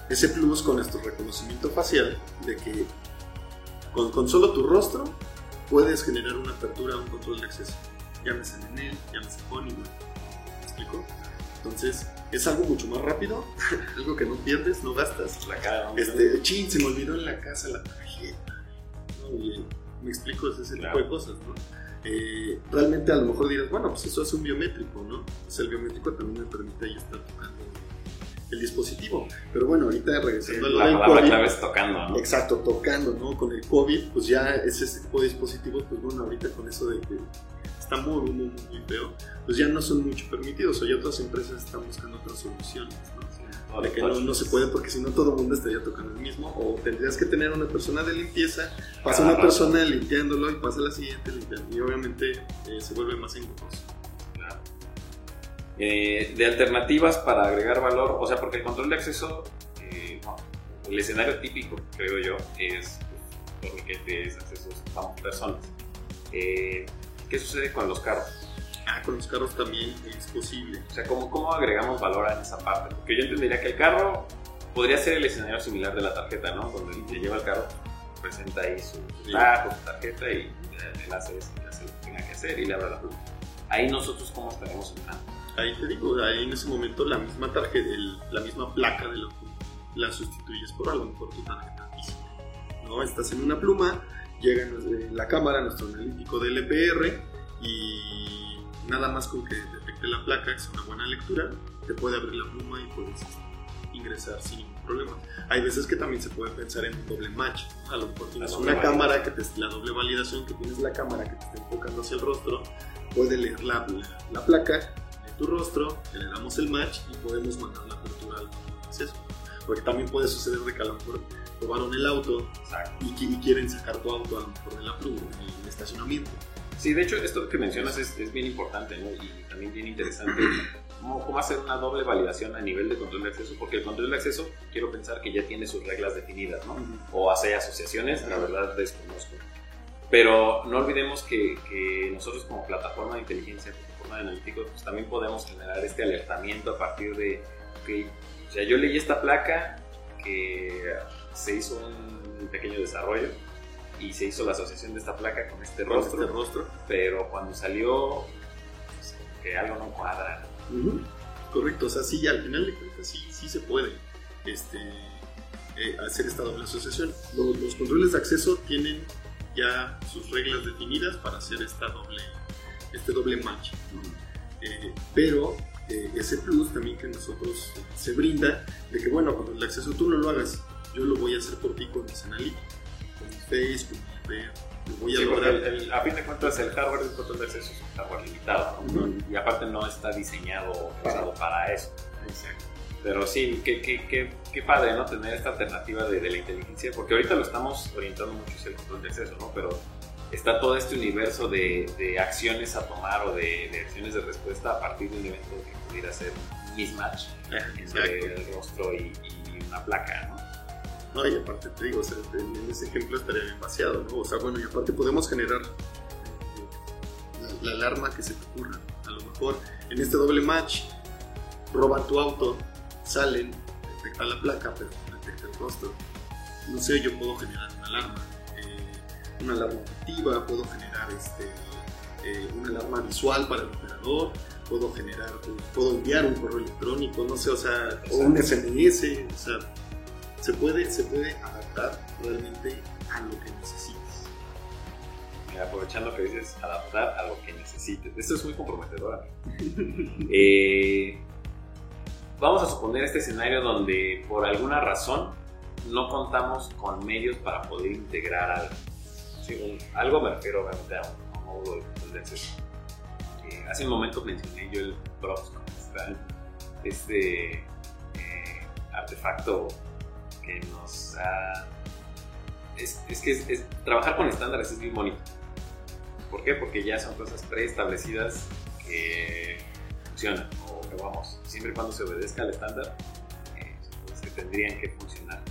S2: ese plus con nuestro reconocimiento facial de que con, con solo tu rostro puedes generar una apertura un control de acceso llámese Nenel, llámese Pony, ¿me explico? Entonces, es algo mucho más rápido, algo que no pierdes, no gastas.
S1: La cara,
S2: este, chin, se me olvidó en la casa la. Me explico, es ese tipo de cosas, ¿no? Eh, realmente a lo mejor dirás, bueno, pues eso es un biométrico, ¿no? Pues el biométrico también me permite ahí estar tocando el dispositivo. Pero bueno, ahorita regresando
S1: a lo la palabra clave es tocando, ¿no?
S2: Exacto, tocando, ¿no? Con el COVID, pues ya es ese tipo de dispositivos, pues bueno, ahorita con eso de que está muy, muy, muy feo, pues ya no son mucho permitidos. O ya otras empresas están buscando otras soluciones. De que no, no, se puede porque si no todo el mundo estaría tocando el mismo. O tendrías que tener una persona de limpieza, pasa una persona limpiándolo y pasa la siguiente limpiando. Y obviamente eh, se vuelve más engorroso.
S1: Eh, de alternativas para agregar valor, o sea, porque el control de acceso, eh, el escenario típico, creo yo, es pues, torniquetes, accesos a personas. Eh, ¿Qué sucede con los carros?
S2: Ah, con los carros también es posible.
S1: O sea, ¿cómo, ¿cómo agregamos valor en esa parte? Porque yo entendería que el carro podría ser el escenario similar de la tarjeta, ¿no? Donde el que lleva el carro presenta ahí su, su tarjeta y él hace, eso, hace lo que tenga que hacer y le abre la pluma. Ahí nosotros, ¿cómo estaremos entrando?
S2: Ahí te digo, ahí en ese momento la misma tarjeta, la misma placa de que la sustituyes por a lo mejor tu tarjeta física. ¿no? Estás en una pluma, llega la cámara, nuestro analítico de LPR y nada más con que detecte la placa, es una buena lectura, te puede abrir la pluma y puedes ingresar sin ningún problema. Hay veces que también se puede pensar en un doble match. A lo mejor tienes una cámara que te la doble validación, que tienes la cámara que te está enfocando hacia el rostro, puede leer la, la, placa de tu rostro, le damos el match y podemos mandar la apertura al acceso. Porque también puede suceder de que a lo mejor robaron el auto y, quieren sacar tu auto a lo mejor de la pluma, en el estacionamiento.
S1: Sí, de hecho, esto que mencionas es, es bien importante ¿no? y también bien interesante. ¿Cómo, ¿Cómo, hacer una doble validación a nivel de control de acceso? Porque el control de acceso, quiero pensar que ya tiene sus reglas definidas, ¿no? O hace asociaciones, la verdad desconozco. Pero no olvidemos que, que nosotros como plataforma de inteligencia, plataforma de analíticos, pues también podemos generar este alertamiento a partir de, o sea, yo leí esta placa que se hizo un pequeño desarrollo y se hizo la asociación de esta placa con este rostro,
S2: Este rostro.
S1: pero cuando salió, pues, que algo no cuadra.
S2: Ujú. Correcto, o sea, sí, al final de cuentas sí, sí se puede este, eh, hacer esta doble asociación. Los, los controles de acceso tienen ya sus reglas definidas para hacer esta doble, este doble match. Eh, pero eh, ese plus también que nosotros se brinda de que, bueno, con el acceso tú no lo hagas, yo lo voy a hacer por ti con mis analíticos, con mi Face, con mi IP, lo voy a
S1: Sí,
S2: lograr.
S1: el- el- a fin de cuentas el hardware del control de acceso es un hardware limitado. Y aparte no está diseñado o pensado para eso.
S2: Exacto.
S1: Pero sí, qué, qué, qué, qué padre, ¿no? Tener esta alternativa de, de la inteligencia, porque ahorita lo estamos orientando mucho hacia el control de acceso, ¿no? Pero está todo este universo de, de acciones a tomar o de, de acciones de respuesta a partir de un evento que pudiera ser un mismatch entre el rostro y, y una placa, ¿no?
S2: No, y aparte te digo, o sea, en ese ejemplo estaría bien vaciado, ¿no? O sea, bueno, y aparte podemos generar eh, la, la alarma que se te ocurra. A lo mejor en este doble match roban tu auto, salen, detecta la placa, pero no detecta el rostro. No sé, yo puedo generar una alarma, eh, una alarma activa, puedo generar este, eh, una alarma visual para el operador, puedo generar, puedo enviar un correo electrónico, no sé, o sea, o un SMS, o sea, se puede, se puede adaptar realmente a lo que necesites.
S1: Mira, aprovechando que dices adaptar a lo que necesites. Esto es muy comprometedor. Eh, vamos a suponer este escenario donde por alguna razón no contamos con medios para poder integrar algo. Sí, un- algo me refiero obviamente a un, módulo de. Eh, hace un momento mencioné yo el Props, este eh, artefacto que nos ha es, es que es- es- trabajar con estándares es bien bonito. ¿Por qué? Porque ya son cosas preestablecidas que funcionan. O que vamos, siempre y cuando se obedezca al estándar, eh, cosas que tendrían que funcionar.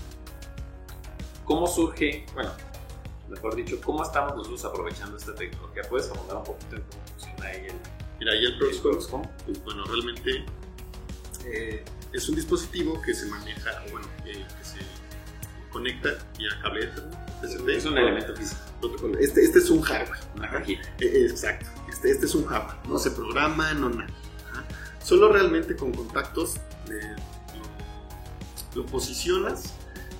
S1: ¿Cómo surge, bueno, mejor dicho, cómo estamos nosotros aprovechando esta tecnología? ¿Puedes abundar un poquito en cómo funciona ahí el,
S2: Mira, ahí el Proxcom? pues bueno, realmente eh, es un dispositivo que se maneja, o bueno, que, que se conecta vía cable Ethernet,
S1: Es un elemento físico.
S2: Este, este es un hardware.
S1: una cajita.
S2: Eh, eh, exacto. Este, este es un hardware. No se programa, no nada. Ajá. Solo realmente con contactos eh, lo, lo posicionas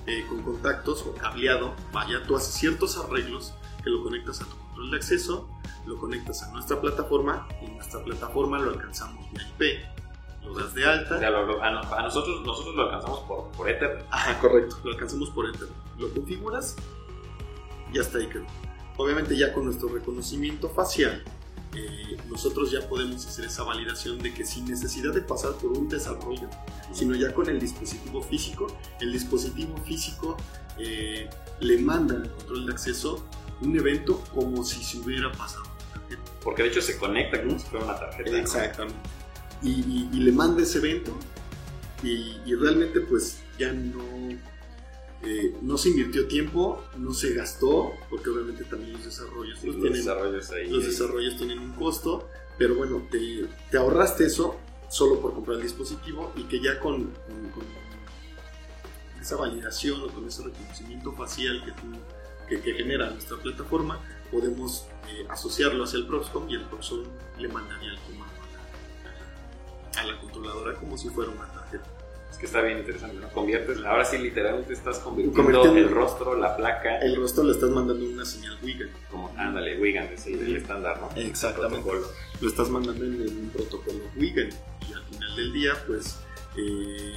S2: eh, con contactos o cableado. Vaya, tú haces ciertos arreglos que lo conectas a tu control de acceso, lo conectas a nuestra plataforma y en nuestra plataforma lo alcanzamos vía IP. Lo das de
S1: O
S2: alta.
S1: sea, lo- lo- a, no- a nosotros, nosotros lo alcanzamos por, por Ether.
S2: Ajá, correcto. Lo alcanzamos por Ethernet. Lo configuras y hasta ahí quedó. Obviamente ya con nuestro reconocimiento facial, eh, nosotros ya podemos hacer esa validación de que sin necesidad de pasar por un desarrollo, sino ya con el dispositivo físico, el dispositivo físico eh, le manda al control de acceso un evento como si se hubiera pasado.
S1: Porque de hecho se conecta como si fuera una tarjeta.
S2: Exactamente. Y, y- y le manda ese evento y, y realmente pues ya no, eh, no se invirtió tiempo, no se gastó, porque obviamente también los desarrollos, los
S1: los
S2: tienen,
S1: desarrollos ahí.
S2: los desarrollos tienen un costo, pero bueno, te, te ahorraste eso solo por comprar el dispositivo y que ya con, con- con esa validación o con ese reconocimiento facial que, tú- que, que genera nuestra plataforma, podemos eh, asociarlo hacia el Proxcom y el Proxcom le mandaría el comando a la, controladora como si fuera una tarjeta.
S1: Es que está bien interesante, ¿no? Conviertes, ahora sí literalmente estás convirtiendo
S2: Convirtiendo-
S1: el rostro, la placa,
S2: El rostro le estás mandando una señal Wigan.
S1: como, ándale, Wigan, es el, el estándar, ¿no?
S2: Exactamente. Lo estás mandando en un protocolo Wigan y al final del día, pues. eh,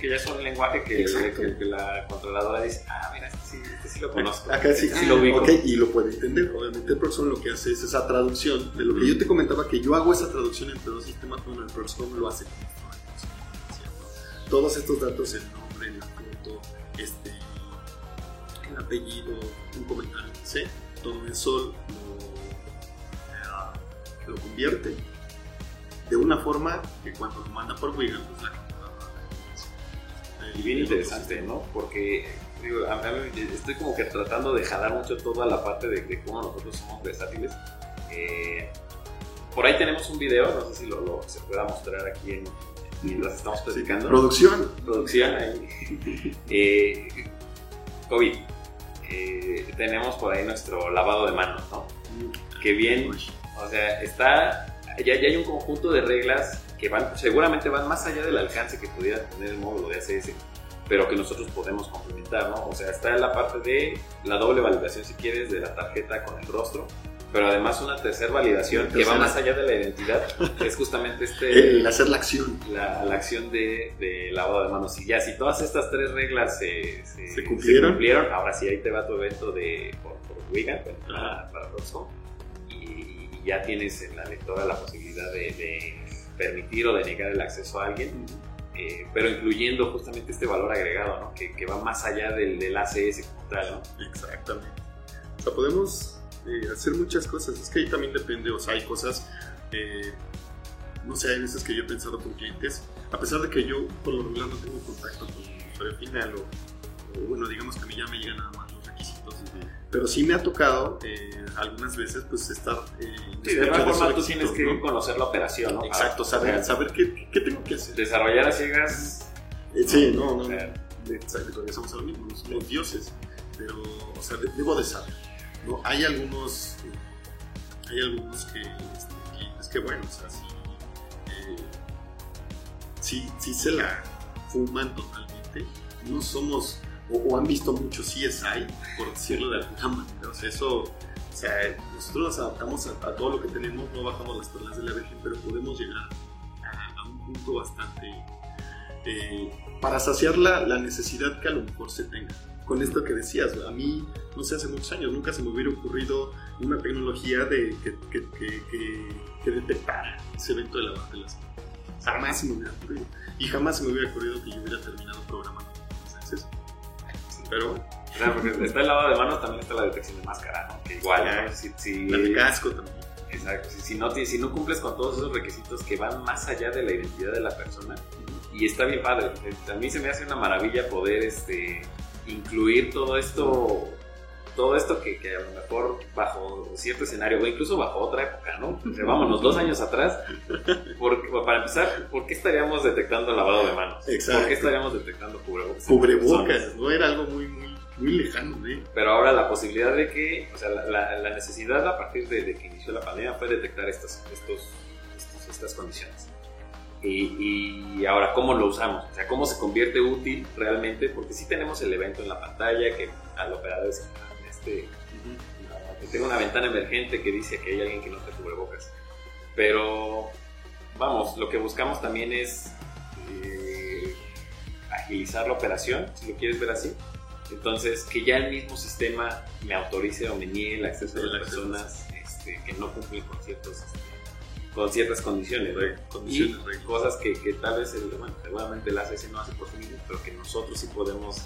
S1: que ya es un lenguaje que,
S2: Exacto.
S1: que- que la controladora dice, ah, mira, este sí, este sí lo conozco.
S2: Acá sí,
S1: sí lo ubico.
S2: ok, y lo puede entender. Obviamente el Proxcom lo que hace es esa traducción de lo que yo te comentaba, que yo hago esa traducción entre dos sistemas, bueno, el Proxcom lo hace. Todos estos datos, el nombre, la foto, este, el apellido, un comentario, ¿sí? Todo eso lo, lo convierte de una forma que cuando lo manda por Wigan, pues la.
S1: Y bien interesante, ¿no? Porque digo, a mí estoy como que tratando de jalar mucho toda la parte de, de cómo nosotros somos versátiles. Eh, por ahí tenemos un video, no sé si lo, lo- se pueda mostrar aquí en, mientras estamos platicando.
S2: Producción.
S1: producción ahí. Eh, COVID. Eh, tenemos por ahí nuestro lavado de manos, ¿no? Que bien, o sea, está. Ya, ya hay un conjunto de reglas que van, seguramente van más allá del alcance que pudiera tener el módulo de ACS, pero que nosotros podemos complementar, ¿no? O sea, está la parte de la doble validación, si quieres, de la tarjeta con el rostro, pero además una tercera validación que va más allá de la identidad, que es justamente este
S2: El hacer la acción.
S1: la, la acción de, de lavado de manos. Y ya, si todas estas tres reglas se,
S2: ¿Se cumplieron?
S1: cumplieron, ahora sí, ahí te va tu evento de, por, por Wigan, para, para Roxcom, y, y ya tienes en la lectora la posibilidad de, de permitir o de negar el acceso a alguien, eh, pero incluyendo justamente este valor agregado, ¿no? que, que va más allá del, del ACS como tal. ¿no?
S2: Exactamente. O sea, podemos eh, hacer muchas cosas. Es que ahí también depende, o sea, hay cosas, eh, no sé, hay veces que yo he pensado con clientes, a pesar de que yo por lo regular no tengo contacto con el usuario final, o, o, bueno, digamos que a mí ya me llegan nada más pero sí me ha tocado eh, algunas veces pues estar... Eh,
S1: Sí, de
S2: despecho
S1: alguna forma tú tienes que
S2: ¿no?
S1: conocer la operación, ¿no?
S2: Exacto, saber, saber qué, qué tengo que hacer.
S1: Desarrollar a ciegas.
S2: Eh, sí, no, no, no. Exacto, regresamos a lo mismo, no somos dioses, pero, o sea, de- debo de saber. ¿no? Hay algunos, eh, hay algunos que, este, clientes que, bueno, o sea, sí, eh, sí, sí se la fuman totalmente. No somos, o, o han visto mucho CSI, por decirlo de alguna manera. O sea, eso, o sea, nosotros nos adaptamos a, a todo lo que tenemos, no bajamos las perlas de la Virgen, pero podemos llegar a, a un punto bastante eh, para saciar la, la necesidad que a lo mejor se tenga. Con esto que decías, a mí, no sé, hace muchos años nunca se me hubiera ocurrido una tecnología de, que, que, que, que, detectara ese evento de la de las Jamás se me hubiera ocurrido. Y jamás se me hubiera ocurrido que yo hubiera terminado programando. Entonces, pero bueno,
S1: O sea, porque está el lavado de manos, también está la detección de máscara, ¿no? Que igual, ¿no? Si, si-
S2: la de casco también.
S1: Exacto. Si, si no, si no cumples con todos esos requisitos que van más allá de la identidad de la persona, y está bien padre. eh, A mí se me hace una maravilla poder este, incluir todo esto, todo esto que, que a lo mejor bajo cierto escenario, o incluso bajo otra época, ¿no? O sea, vámonos dos años atrás. Porque, para empezar, ¿por qué estaríamos detectando lavado de manos?
S2: Exacto.
S1: ¿Por qué estaríamos detectando cubrebocas?
S2: Cubrebocas, no era algo muy, muy, muy lejano, ¿eh?
S1: Pero ahora la posibilidad de que, o sea, la, la- la necesidad a partir de, de que inició la pandemia fue detectar estas, estos, estos- estas condiciones. Y, y ahora, ¿cómo lo usamos? O sea, ¿cómo se convierte útil realmente? Porque sí tenemos el evento en la pantalla que al operador es este, tengo una ventana emergente que dice que hay alguien que no te cubrebocas. Pero, vamos, lo que buscamos también es eh, agilizar la operación, si lo quieres ver así. Entonces, que ya el mismo sistema me autorice o me niegue el acceso
S2: El
S1: las personas este, que no cumplen con, ciertos, este, con ciertas condiciones.
S2: Re- condiciones,
S1: y
S2: reglas.
S1: cosas que, que tal vez, el, bueno, seguramente el ACS no hace por sí mismo, pero que nosotros sí Podemos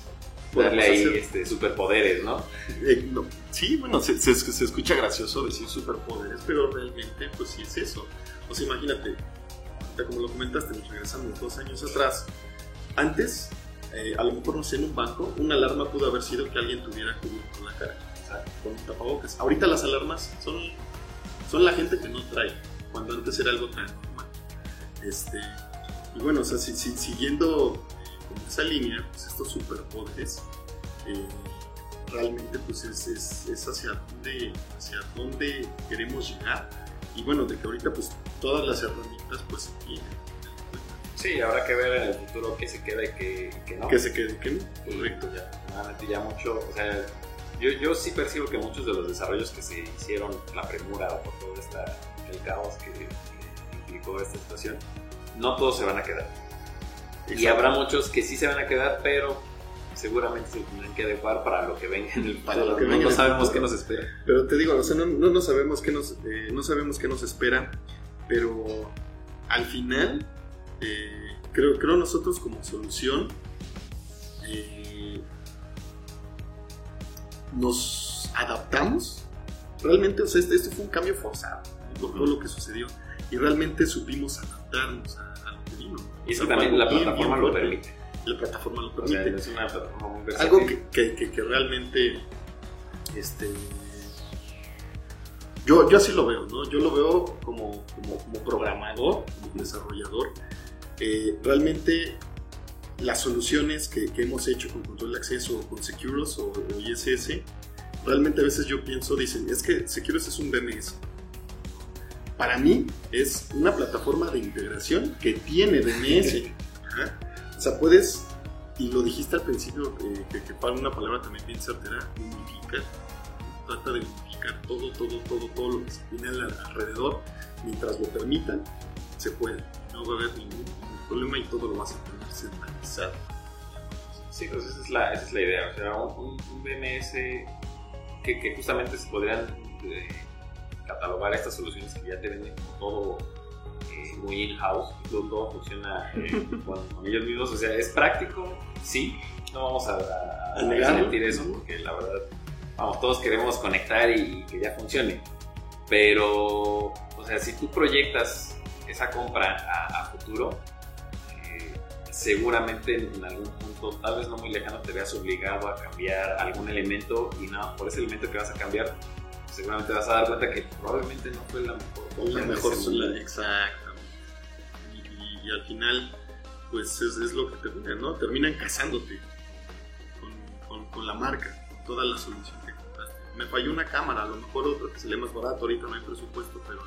S1: darle ahí
S2: hacer.
S1: este, superpoderes, ¿no?
S2: Eh, no, sí, bueno, se, se- se escucha gracioso decir superpoderes, pero realmente, pues sí es eso. O sea, imagínate, como lo comentaste, nos regresamos dos años atrás. Antes, eh, a lo mejor, no sé, en un banco, una alarma pudo haber sido que alguien tuviera cubierto la cara, o sea, con un tapabocas. Ahorita las alarmas son, son la gente que no trae, cuando antes era algo tan normal. Este, y bueno, o sea, si- si- siguiendo como esa línea, pues estos superpoderes eh, realmente pues es, es, es hacia, dónde, hacia dónde queremos llegar. Y bueno, de que ahorita pues todas las herramientas pues tienen.
S1: Sí, habrá que ver en el futuro qué se queda y qué, y qué no.
S2: Que se quede, que no.
S1: Correcto, ya. Ya mucho, o sea, yo, yo sí percibo que muchos de los desarrollos que se hicieron, la premura o por todo esta, el caos que, que implicó esta situación, no todos se van a quedar. Y habrá muchos que sí se van a quedar, pero seguramente se tendrán que adecuar para lo que venga en el
S2: Para
S1: futuro.
S2: lo que
S1: no,
S2: venga
S1: sabemos qué nos espera.
S2: Pero te digo, o sea, no, no, no sabemos qué nos, eh, no sabemos qué nos espera, pero al final eh, creo, creo nosotros como solución eh, nos adaptamos. Realmente, o sea, este- esto fue un cambio forzado. por todo lo que sucedió. Y realmente supimos adaptarnos a,
S1: Y eso
S2: O
S1: también la
S2: bien,
S1: plataforma
S2: bien
S1: lo permite.
S2: La plataforma lo
S1: O
S2: permite.
S1: sea, es una plataforma muy versátil.
S2: Algo que, que, que- que realmente, este, yo, yo así lo veo, ¿no? Yo lo veo como, como, como programador, como desarrollador. Eh, realmente las soluciones que, que hemos hecho con control de acceso, o con Securos o, o ISS, realmente a veces yo pienso, dicen, es que Securos es un DNS. Para mí es una plataforma de integración que tiene DNS. Ajá. O sea, puedes y lo dijiste al principio, eh, que, que para una palabra también bien certera, unificar. Trata de unificar todo, todo, todo, todo lo que se tiene al- alrededor. Mientras lo permitan, se puede. No va a haber ningún, ningún problema y todo lo vas a tener centralizado.
S1: Sí, pues esa es la, esa es la idea. O sea, un, un- un DNS que, que justamente se podrían eh, catalogar estas soluciones que ya te venden como todo eh, muy in-house, todo, todo funciona eh, con, con ellos mismos. O sea, es práctico, sí. No vamos a, a, a desmentir eso porque la verdad, vamos, todos queremos conectar y, y que ya funcione. Pero, o sea, si tú proyectas esa compra a, a futuro, eh, seguramente en algún punto, tal vez no muy lejano, te veas obligado a cambiar algún elemento y no, por ese elemento que vas a cambiar, seguramente vas a dar cuenta que probablemente no fue la mejor
S2: la mejor
S1: momento.
S2: Exactamente. Y, al final, pues es, es lo que termina, ¿no? Terminan casándote con, con- con la marca, con toda la solución que compraste. Me falló una cámara, a lo mejor otra que sale más barato, ahorita no hay presupuesto, pero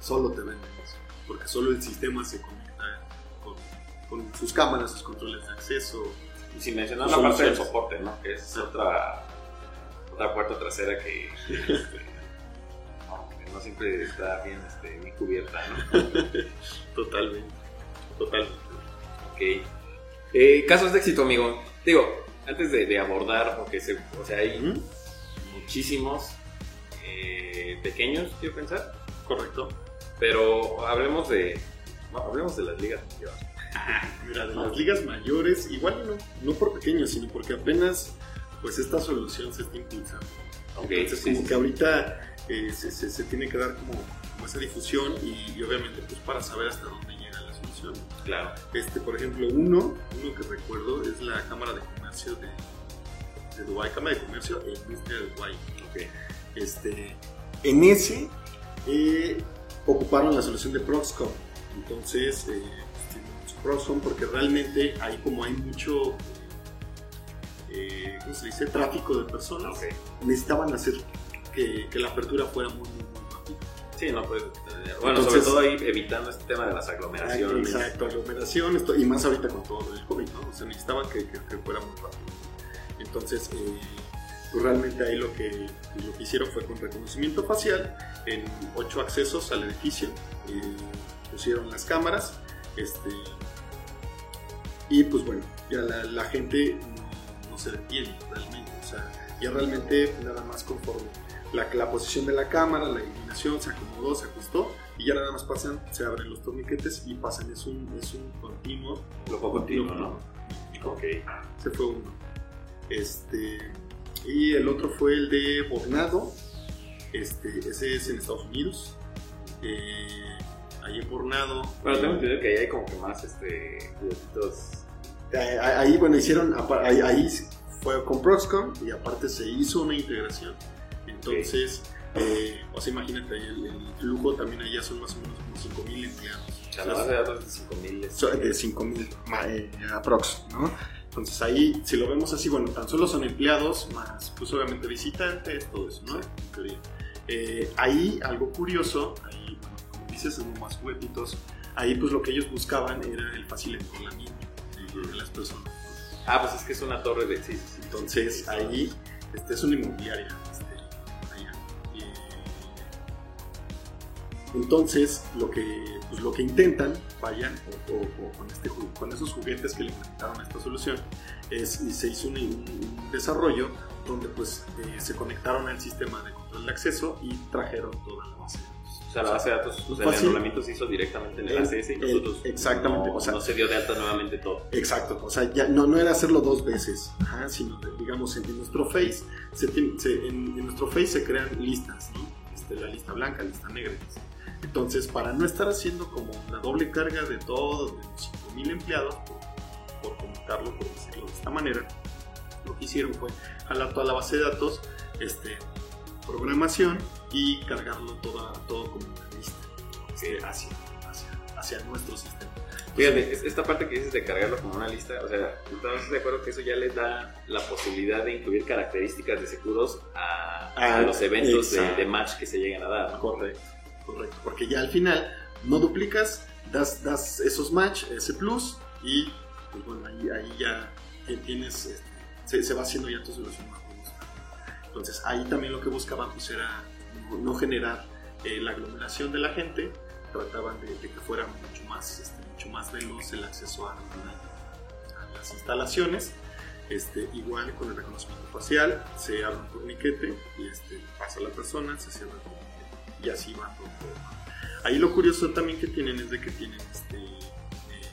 S2: solo te venden eso. Porque solo el sistema se conecta con, con sus cámaras, sus controles de acceso.
S1: Y sin mencionar la parte del soporte, ¿no? Que es otra, otra puerta trasera que, este, no, que no siempre está bien, este, bien cubierta, ¿no?
S2: Totalmente. Totalmente.
S1: Ok. Eh, casos de éxito, amigo. Digo, antes de, de abordar, porque se, o sea, hay
S2: ¿Mm?
S1: muchísimos eh, pequeños, quiero pensar,
S2: Correcto.
S1: pero hablemos de, no, hablemos de las ligas. mayores.
S2: Mira, de las ligas mayores, igual no, no por pequeños, sino porque apenas pues esta solución se está impulsando.
S1: Ok,
S2: Entonces
S1: sí,
S2: como
S1: sí,
S2: que ahorita eh, se, se- se tiene que dar como, como esa difusión y, y obviamente pues para saber hasta dónde llega la solución.
S1: claro.
S2: Este, por ejemplo, uno, uno que recuerdo es la Cámara de Comercio de, de Dubái, Cámara de Comercio e Industria de Dubái.
S1: Ok.
S2: Este, en ese eh, ocuparon la solución de Proxcom. Entonces, eh, pues, Proxcom porque realmente ahí como hay mucho, eh, ¿cómo se dice? Tráfico de personas, necesitaban hacer que, que la apertura fuera muy, muy, muy rápida.
S1: Sí, no puedes tener- Bueno,
S2: Entonces-
S1: sobre todo ahí evitando este tema de las aglomeraciones.
S2: Exacto, aglomeración, esto, y más ahorita con todo el COVID, ¿no? O sea, necesitaban que, que- que fuera muy rápido. Entonces, eh, pues realmente ahí lo que, lo que hicieron fue con reconocimiento facial en ocho accesos al edificio, eh, pusieron las cámaras, este, y pues bueno, ya la, la gente no, no se detiene realmente, o sea, ya realmente nada más conforme la, la posición de la cámara, la iluminación se acomodó, se ajustó y ya nada más pasan, se abren los torniquetes y pasan, es un, es un continuo.
S1: Lo continuo, ¿no? Ok.
S2: Se fue uno. Este, y el otro fue el de Bornado, este, ese es en Estados Unidos. Eh, ahí en Bornado.
S1: Bueno, tengo
S2: eh,
S1: entendido que ahí hay como que más este, juguetitos.
S2: Eh, ahí, bueno, hicieron, ahí, ahí fue con Proxcom y aparte se hizo una integración. Entonces, eh, o sea, imagínate, el, el flujo también allá son más o menos como 5.000 empleados.
S1: O sea, de datos de 5000.
S2: So- de 5.000 ma- eh, aprox, ¿no? Entonces ahí, si lo vemos así, bueno, tan solo son empleados más, pues obviamente visitantes, todo eso, ¿no? En teoría. Eh, ahí, algo curioso, ahí, bueno, como dices, hubo más juguetitos, ahí pues lo que ellos buscaban era el fácil enrolamiento de, las personas.
S1: Ah, pues es que es una torre de. Sí, sí, sí.
S2: Entonces ahí, este, es una inmobiliaria, este, allá. Y, entonces, lo que, pues, lo que intentan, vayan, o, o- o con, este, con esos juguetes que le implementaron a esta solución, es, y se hizo un, un desarrollo donde pues eh, se conectaron al sistema de control de acceso y trajeron toda la base de.
S1: O sea, la base de datos, o sea, el
S2: Fácil.
S1: enrolamiento se hizo directamente en el
S2: El-
S1: ACS y
S2: el-
S1: nosotros.
S2: exactamente,
S1: No,
S2: o sea-
S1: no se dio de alta nuevamente todo.
S2: Exacto, o sea, ya no, no era hacerlo dos veces, ajá, sino digamos en, en nuestro Face, se se- en, en nuestro Face se crean listas, ¿no? este, la lista blanca, lista negra. Entonces, para no estar haciendo como la doble carga de todos de los 5.000 empleados, por, comentarlo, por decirlo de esta manera, lo que hicieron fue jalar toda la base de datos, este, programación y cargarlo toda, todo como una lista hacia, hacia, hacia nuestro sistema.
S1: Fíjate, esta parte que dices de cargarlo como una lista, o sea, estamos de acuerdo que eso ya les da la posibilidad de incluir características de seguros a, a ah, los eventos de, match que se llegan a dar.
S2: Correcto, correcto. Porque ya al final no duplicas, das, das esos match, ese plus, y pues bueno, ahí, ahí ya tienes, este, se, va haciendo ya tu solución. Entonces ahí también lo que buscaban pues era no, generar eh, la aglomeración de la gente, trataban de, que fuera mucho más, este, mucho más veloz el acceso a, las instalaciones. Este, igual con el reconocimiento facial, se abre un torniquete y este, pasa la persona, se cierra el torniquete y así va todo. Ahí lo curioso también que tienen es de que tienen este, eh,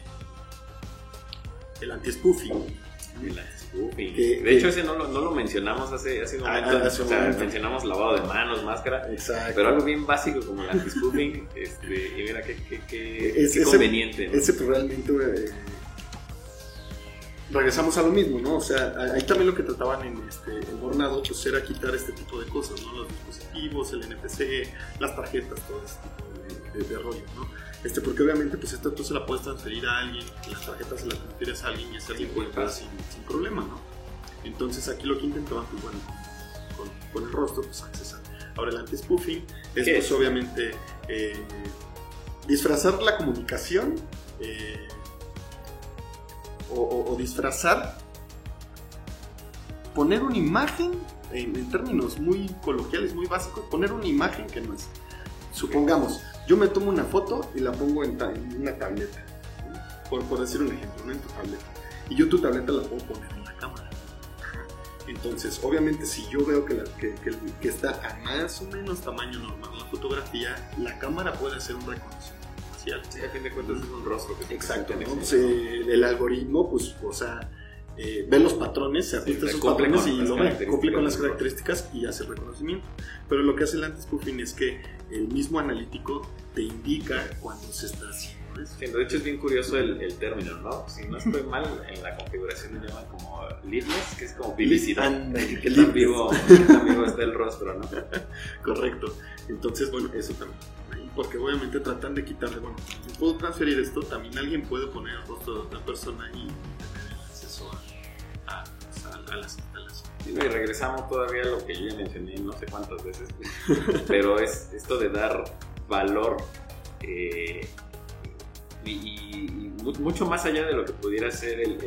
S2: el anti-spoofing
S1: de hecho, ese no lo, no lo mencionamos hace, hace un ah, momento. o sea, mencionamos lavado de manos, máscara. Pero algo bien básico como el anti-spoofing. este, y mira qué, qué, qué, conveniente.
S2: Ese pues, realmente. Eh, regresamos a lo mismo, ¿no? O sea, ahí también lo que trataban en, este, en Bornado pues era quitar este tipo de cosas, ¿no? Los dispositivos, el NFC, las tarjetas, todo este tipo de, de rollo, ¿no? Este, porque obviamente pues esto tú se la puedes transferir a alguien, las tarjetas se las transfieres a alguien y ese alguien puede entrar sin, sin, problema, ¿no? Entonces aquí lo que intentaban, pues bueno, con, con el rostro, pues accesar. Ahora el anti-spoofing es pues obviamente eh, disfrazar la comunicación eh, o, o, disfrazar, poner una imagen, en, en términos muy coloquiales, muy básicos, poner una imagen que no es. Supongamos, yo me tomo una foto y la pongo en, una tableta, por, por, decir un ejemplo, en tu tableta. Y yo tu tableta la puedo poner en la cámara. Entonces, obviamente, si yo veo que, que, está a más o menos tamaño normal la fotografía, la cámara puede hacer un reconocimiento facial.
S1: Sí, a fin de cuentas es un rostro
S2: que Exacto, el algoritmo, pues, o sea, eh, ve los patrones, se ajusta esos patrones y lo ve, cumple con las características y hace el reconocimiento. Pero lo que hace el anti-spoofing es que el mismo analítico te indica cuando se está haciendo eso.
S1: de hecho es bien curioso el, el, término, ¿no? Si no estoy mal, en la configuración le llaman como leadless, que es como publicidad. que tan vivo, tan vivo está el rostro, ¿no?
S2: Correcto. Entonces, bueno, eso también porque obviamente tratan de quitarle, bueno, si puedo transferir esto, también alguien puede poner el rostro de otra persona y a las instalaciones.
S1: y regresamos todavía a lo que yo ya mencioné no sé cuántas veces, pero es esto de dar valor eh, y, mucho más allá de lo que pudiera ser el,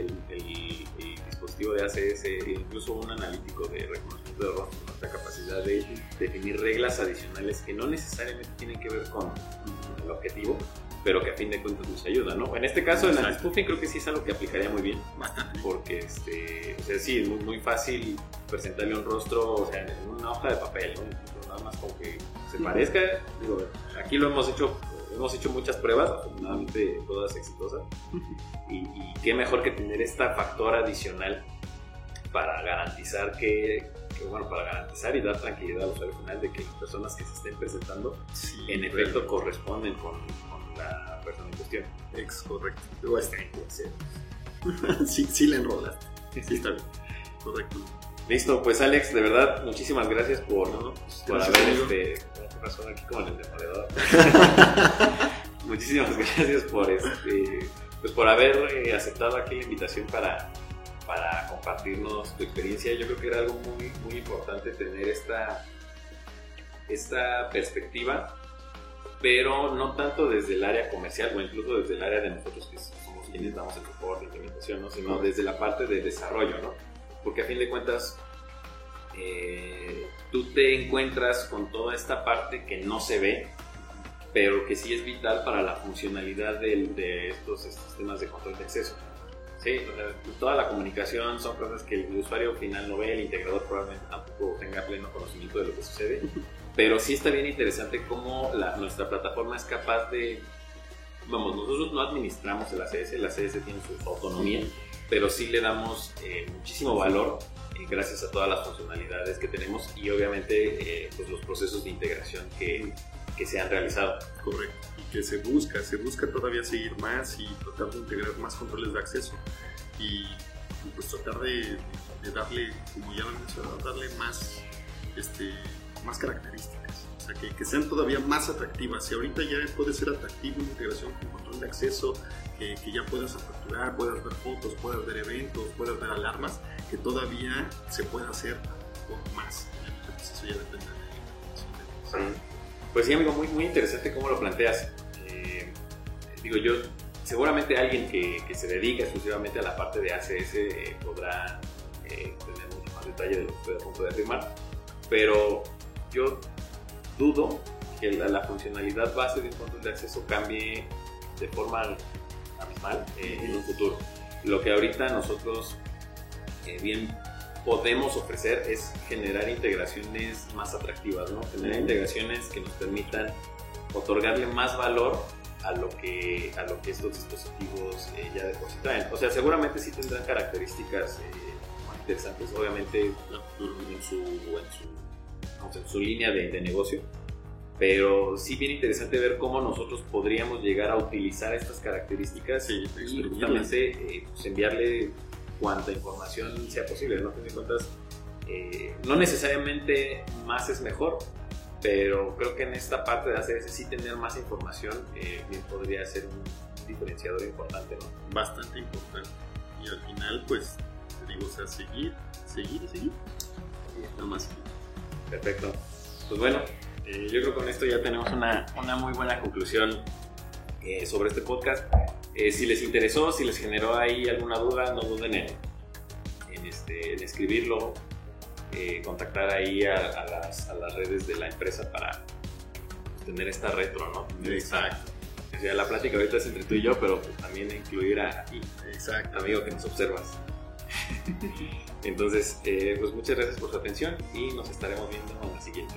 S1: dispositivo de ACS, incluso un analítico de reconocimiento de rostro, nuestra capacidad de definir reglas adicionales que no necesariamente tienen que ver con el objetivo, pero que a fin de cuentas nos ayuda, ¿no? En este caso, el anti-spoofing creo que sí es algo que aplicaría muy bien, porque, este, o sea, sí, es muy, fácil presentarle un rostro, o sea, en una hoja de papel, ¿no? Nada más con que se parezca, digo, aquí lo hemos hecho, hemos hecho muchas pruebas, afortunadamente todas exitosas, y, y qué mejor que tener esta factor adicional para garantizar que, bueno, para garantizar y dar tranquilidad al usuario final de que las personas que se estén presentando en efecto corresponden con, la persona en cuestión.
S2: Ex, correcto. O está sí, sí la enrolaste. Sí, está bien. Correcto.
S1: Listo, pues Alex, de verdad, muchísimas gracias por, ¿no? por haber este. razón aquí como el demoledor. muchísimas gracias por este. Pues por haber eh, aceptado aquí la invitación para, para compartirnos tu experiencia. Yo creo que era algo muy, muy importante tener esta, esta perspectiva pero no tanto desde el área comercial o incluso desde el área de nosotros que somos quienes damos el soporte, implementación, ¿no? sino desde la parte de desarrollo, ¿no? Porque a fin de cuentas eh, tú te encuentras con toda esta parte que no se ve, pero que sí es vital para la funcionalidad de, de estos sistemas de control de acceso. Sí, o sea, toda la comunicación son cosas que el usuario final no ve, el integrador probablemente tampoco tenga pleno conocimiento de lo que sucede, pero sí está bien interesante cómo la, nuestra plataforma es capaz de, vamos, nosotros no administramos el ACS, el ACS tiene su autonomía, pero sí le damos eh, muchísimo valor gracias a todas las funcionalidades que tenemos y obviamente pues los procesos de integración que, que se han realizado.
S2: Correcto. Y que se busca, se busca todavía seguir más y tratar de integrar más controles de acceso. Y pues tratar de, darle, como ya lo mencionado, darle más, este, más características. O sea, que, que, sean todavía más atractivas. Si ahorita ya puede ser atractivo una integración con control de acceso, que, que ya puedas aperturar, puedas ver fotos, puedas ver eventos, puedas ver alarmas, que todavía se pueda hacer con más. Pues eso ya depende de,
S1: Pues sí, amigo, muy, muy interesante cómo lo planteas. Eh, digo, yo seguramente alguien que, que, se dedica exclusivamente a la parte de ACS eh, podrá eh, tener mucho más detalle de lo que estoy a punto de afirmar, pero yo dudo que la, funcionalidad base de un control de acceso cambie de forma abismal eh, en un futuro. Lo que ahorita nosotros bien podemos ofrecer es generar integraciones más atractivas, ¿no? generar integraciones que nos permitan otorgarle más valor a lo que, a lo que estos dispositivos eh, ya depositan. O sea, seguramente sí tendrán características eh, interesantes, obviamente en su, en su, línea de, negocio, pero sí bien interesante ver cómo nosotros podríamos llegar a utilizar estas características y justamente eh, pues, enviarle cuanta información sea posible, ¿no? En cuentas, no necesariamente más es mejor, pero creo que en esta parte de hacer sí tener más información eh, bien podría ser un diferenciador importante, ¿no?
S2: Bastante importante. Y al final, pues, te digo, o sea, seguir, seguir y seguir. Nada más.
S1: Perfecto. Pues bueno, eh, yo creo que con esto ya tenemos una, una muy buena conclusión eh, sobre este podcast. si les interesó, si les generó ahí alguna duda, no duden en, en, este, en escribirlo eh, contactar ahí a, las, a, las, redes de la empresa para tener esta retro, ¿no?
S2: Exacto.
S1: O sea, la plática ahorita es entre tú y yo, pero pues también incluir a ti,
S2: Exacto.
S1: amigo que nos observas. Entonces, eh, pues muchas gracias por su atención y nos estaremos viendo en la siguiente.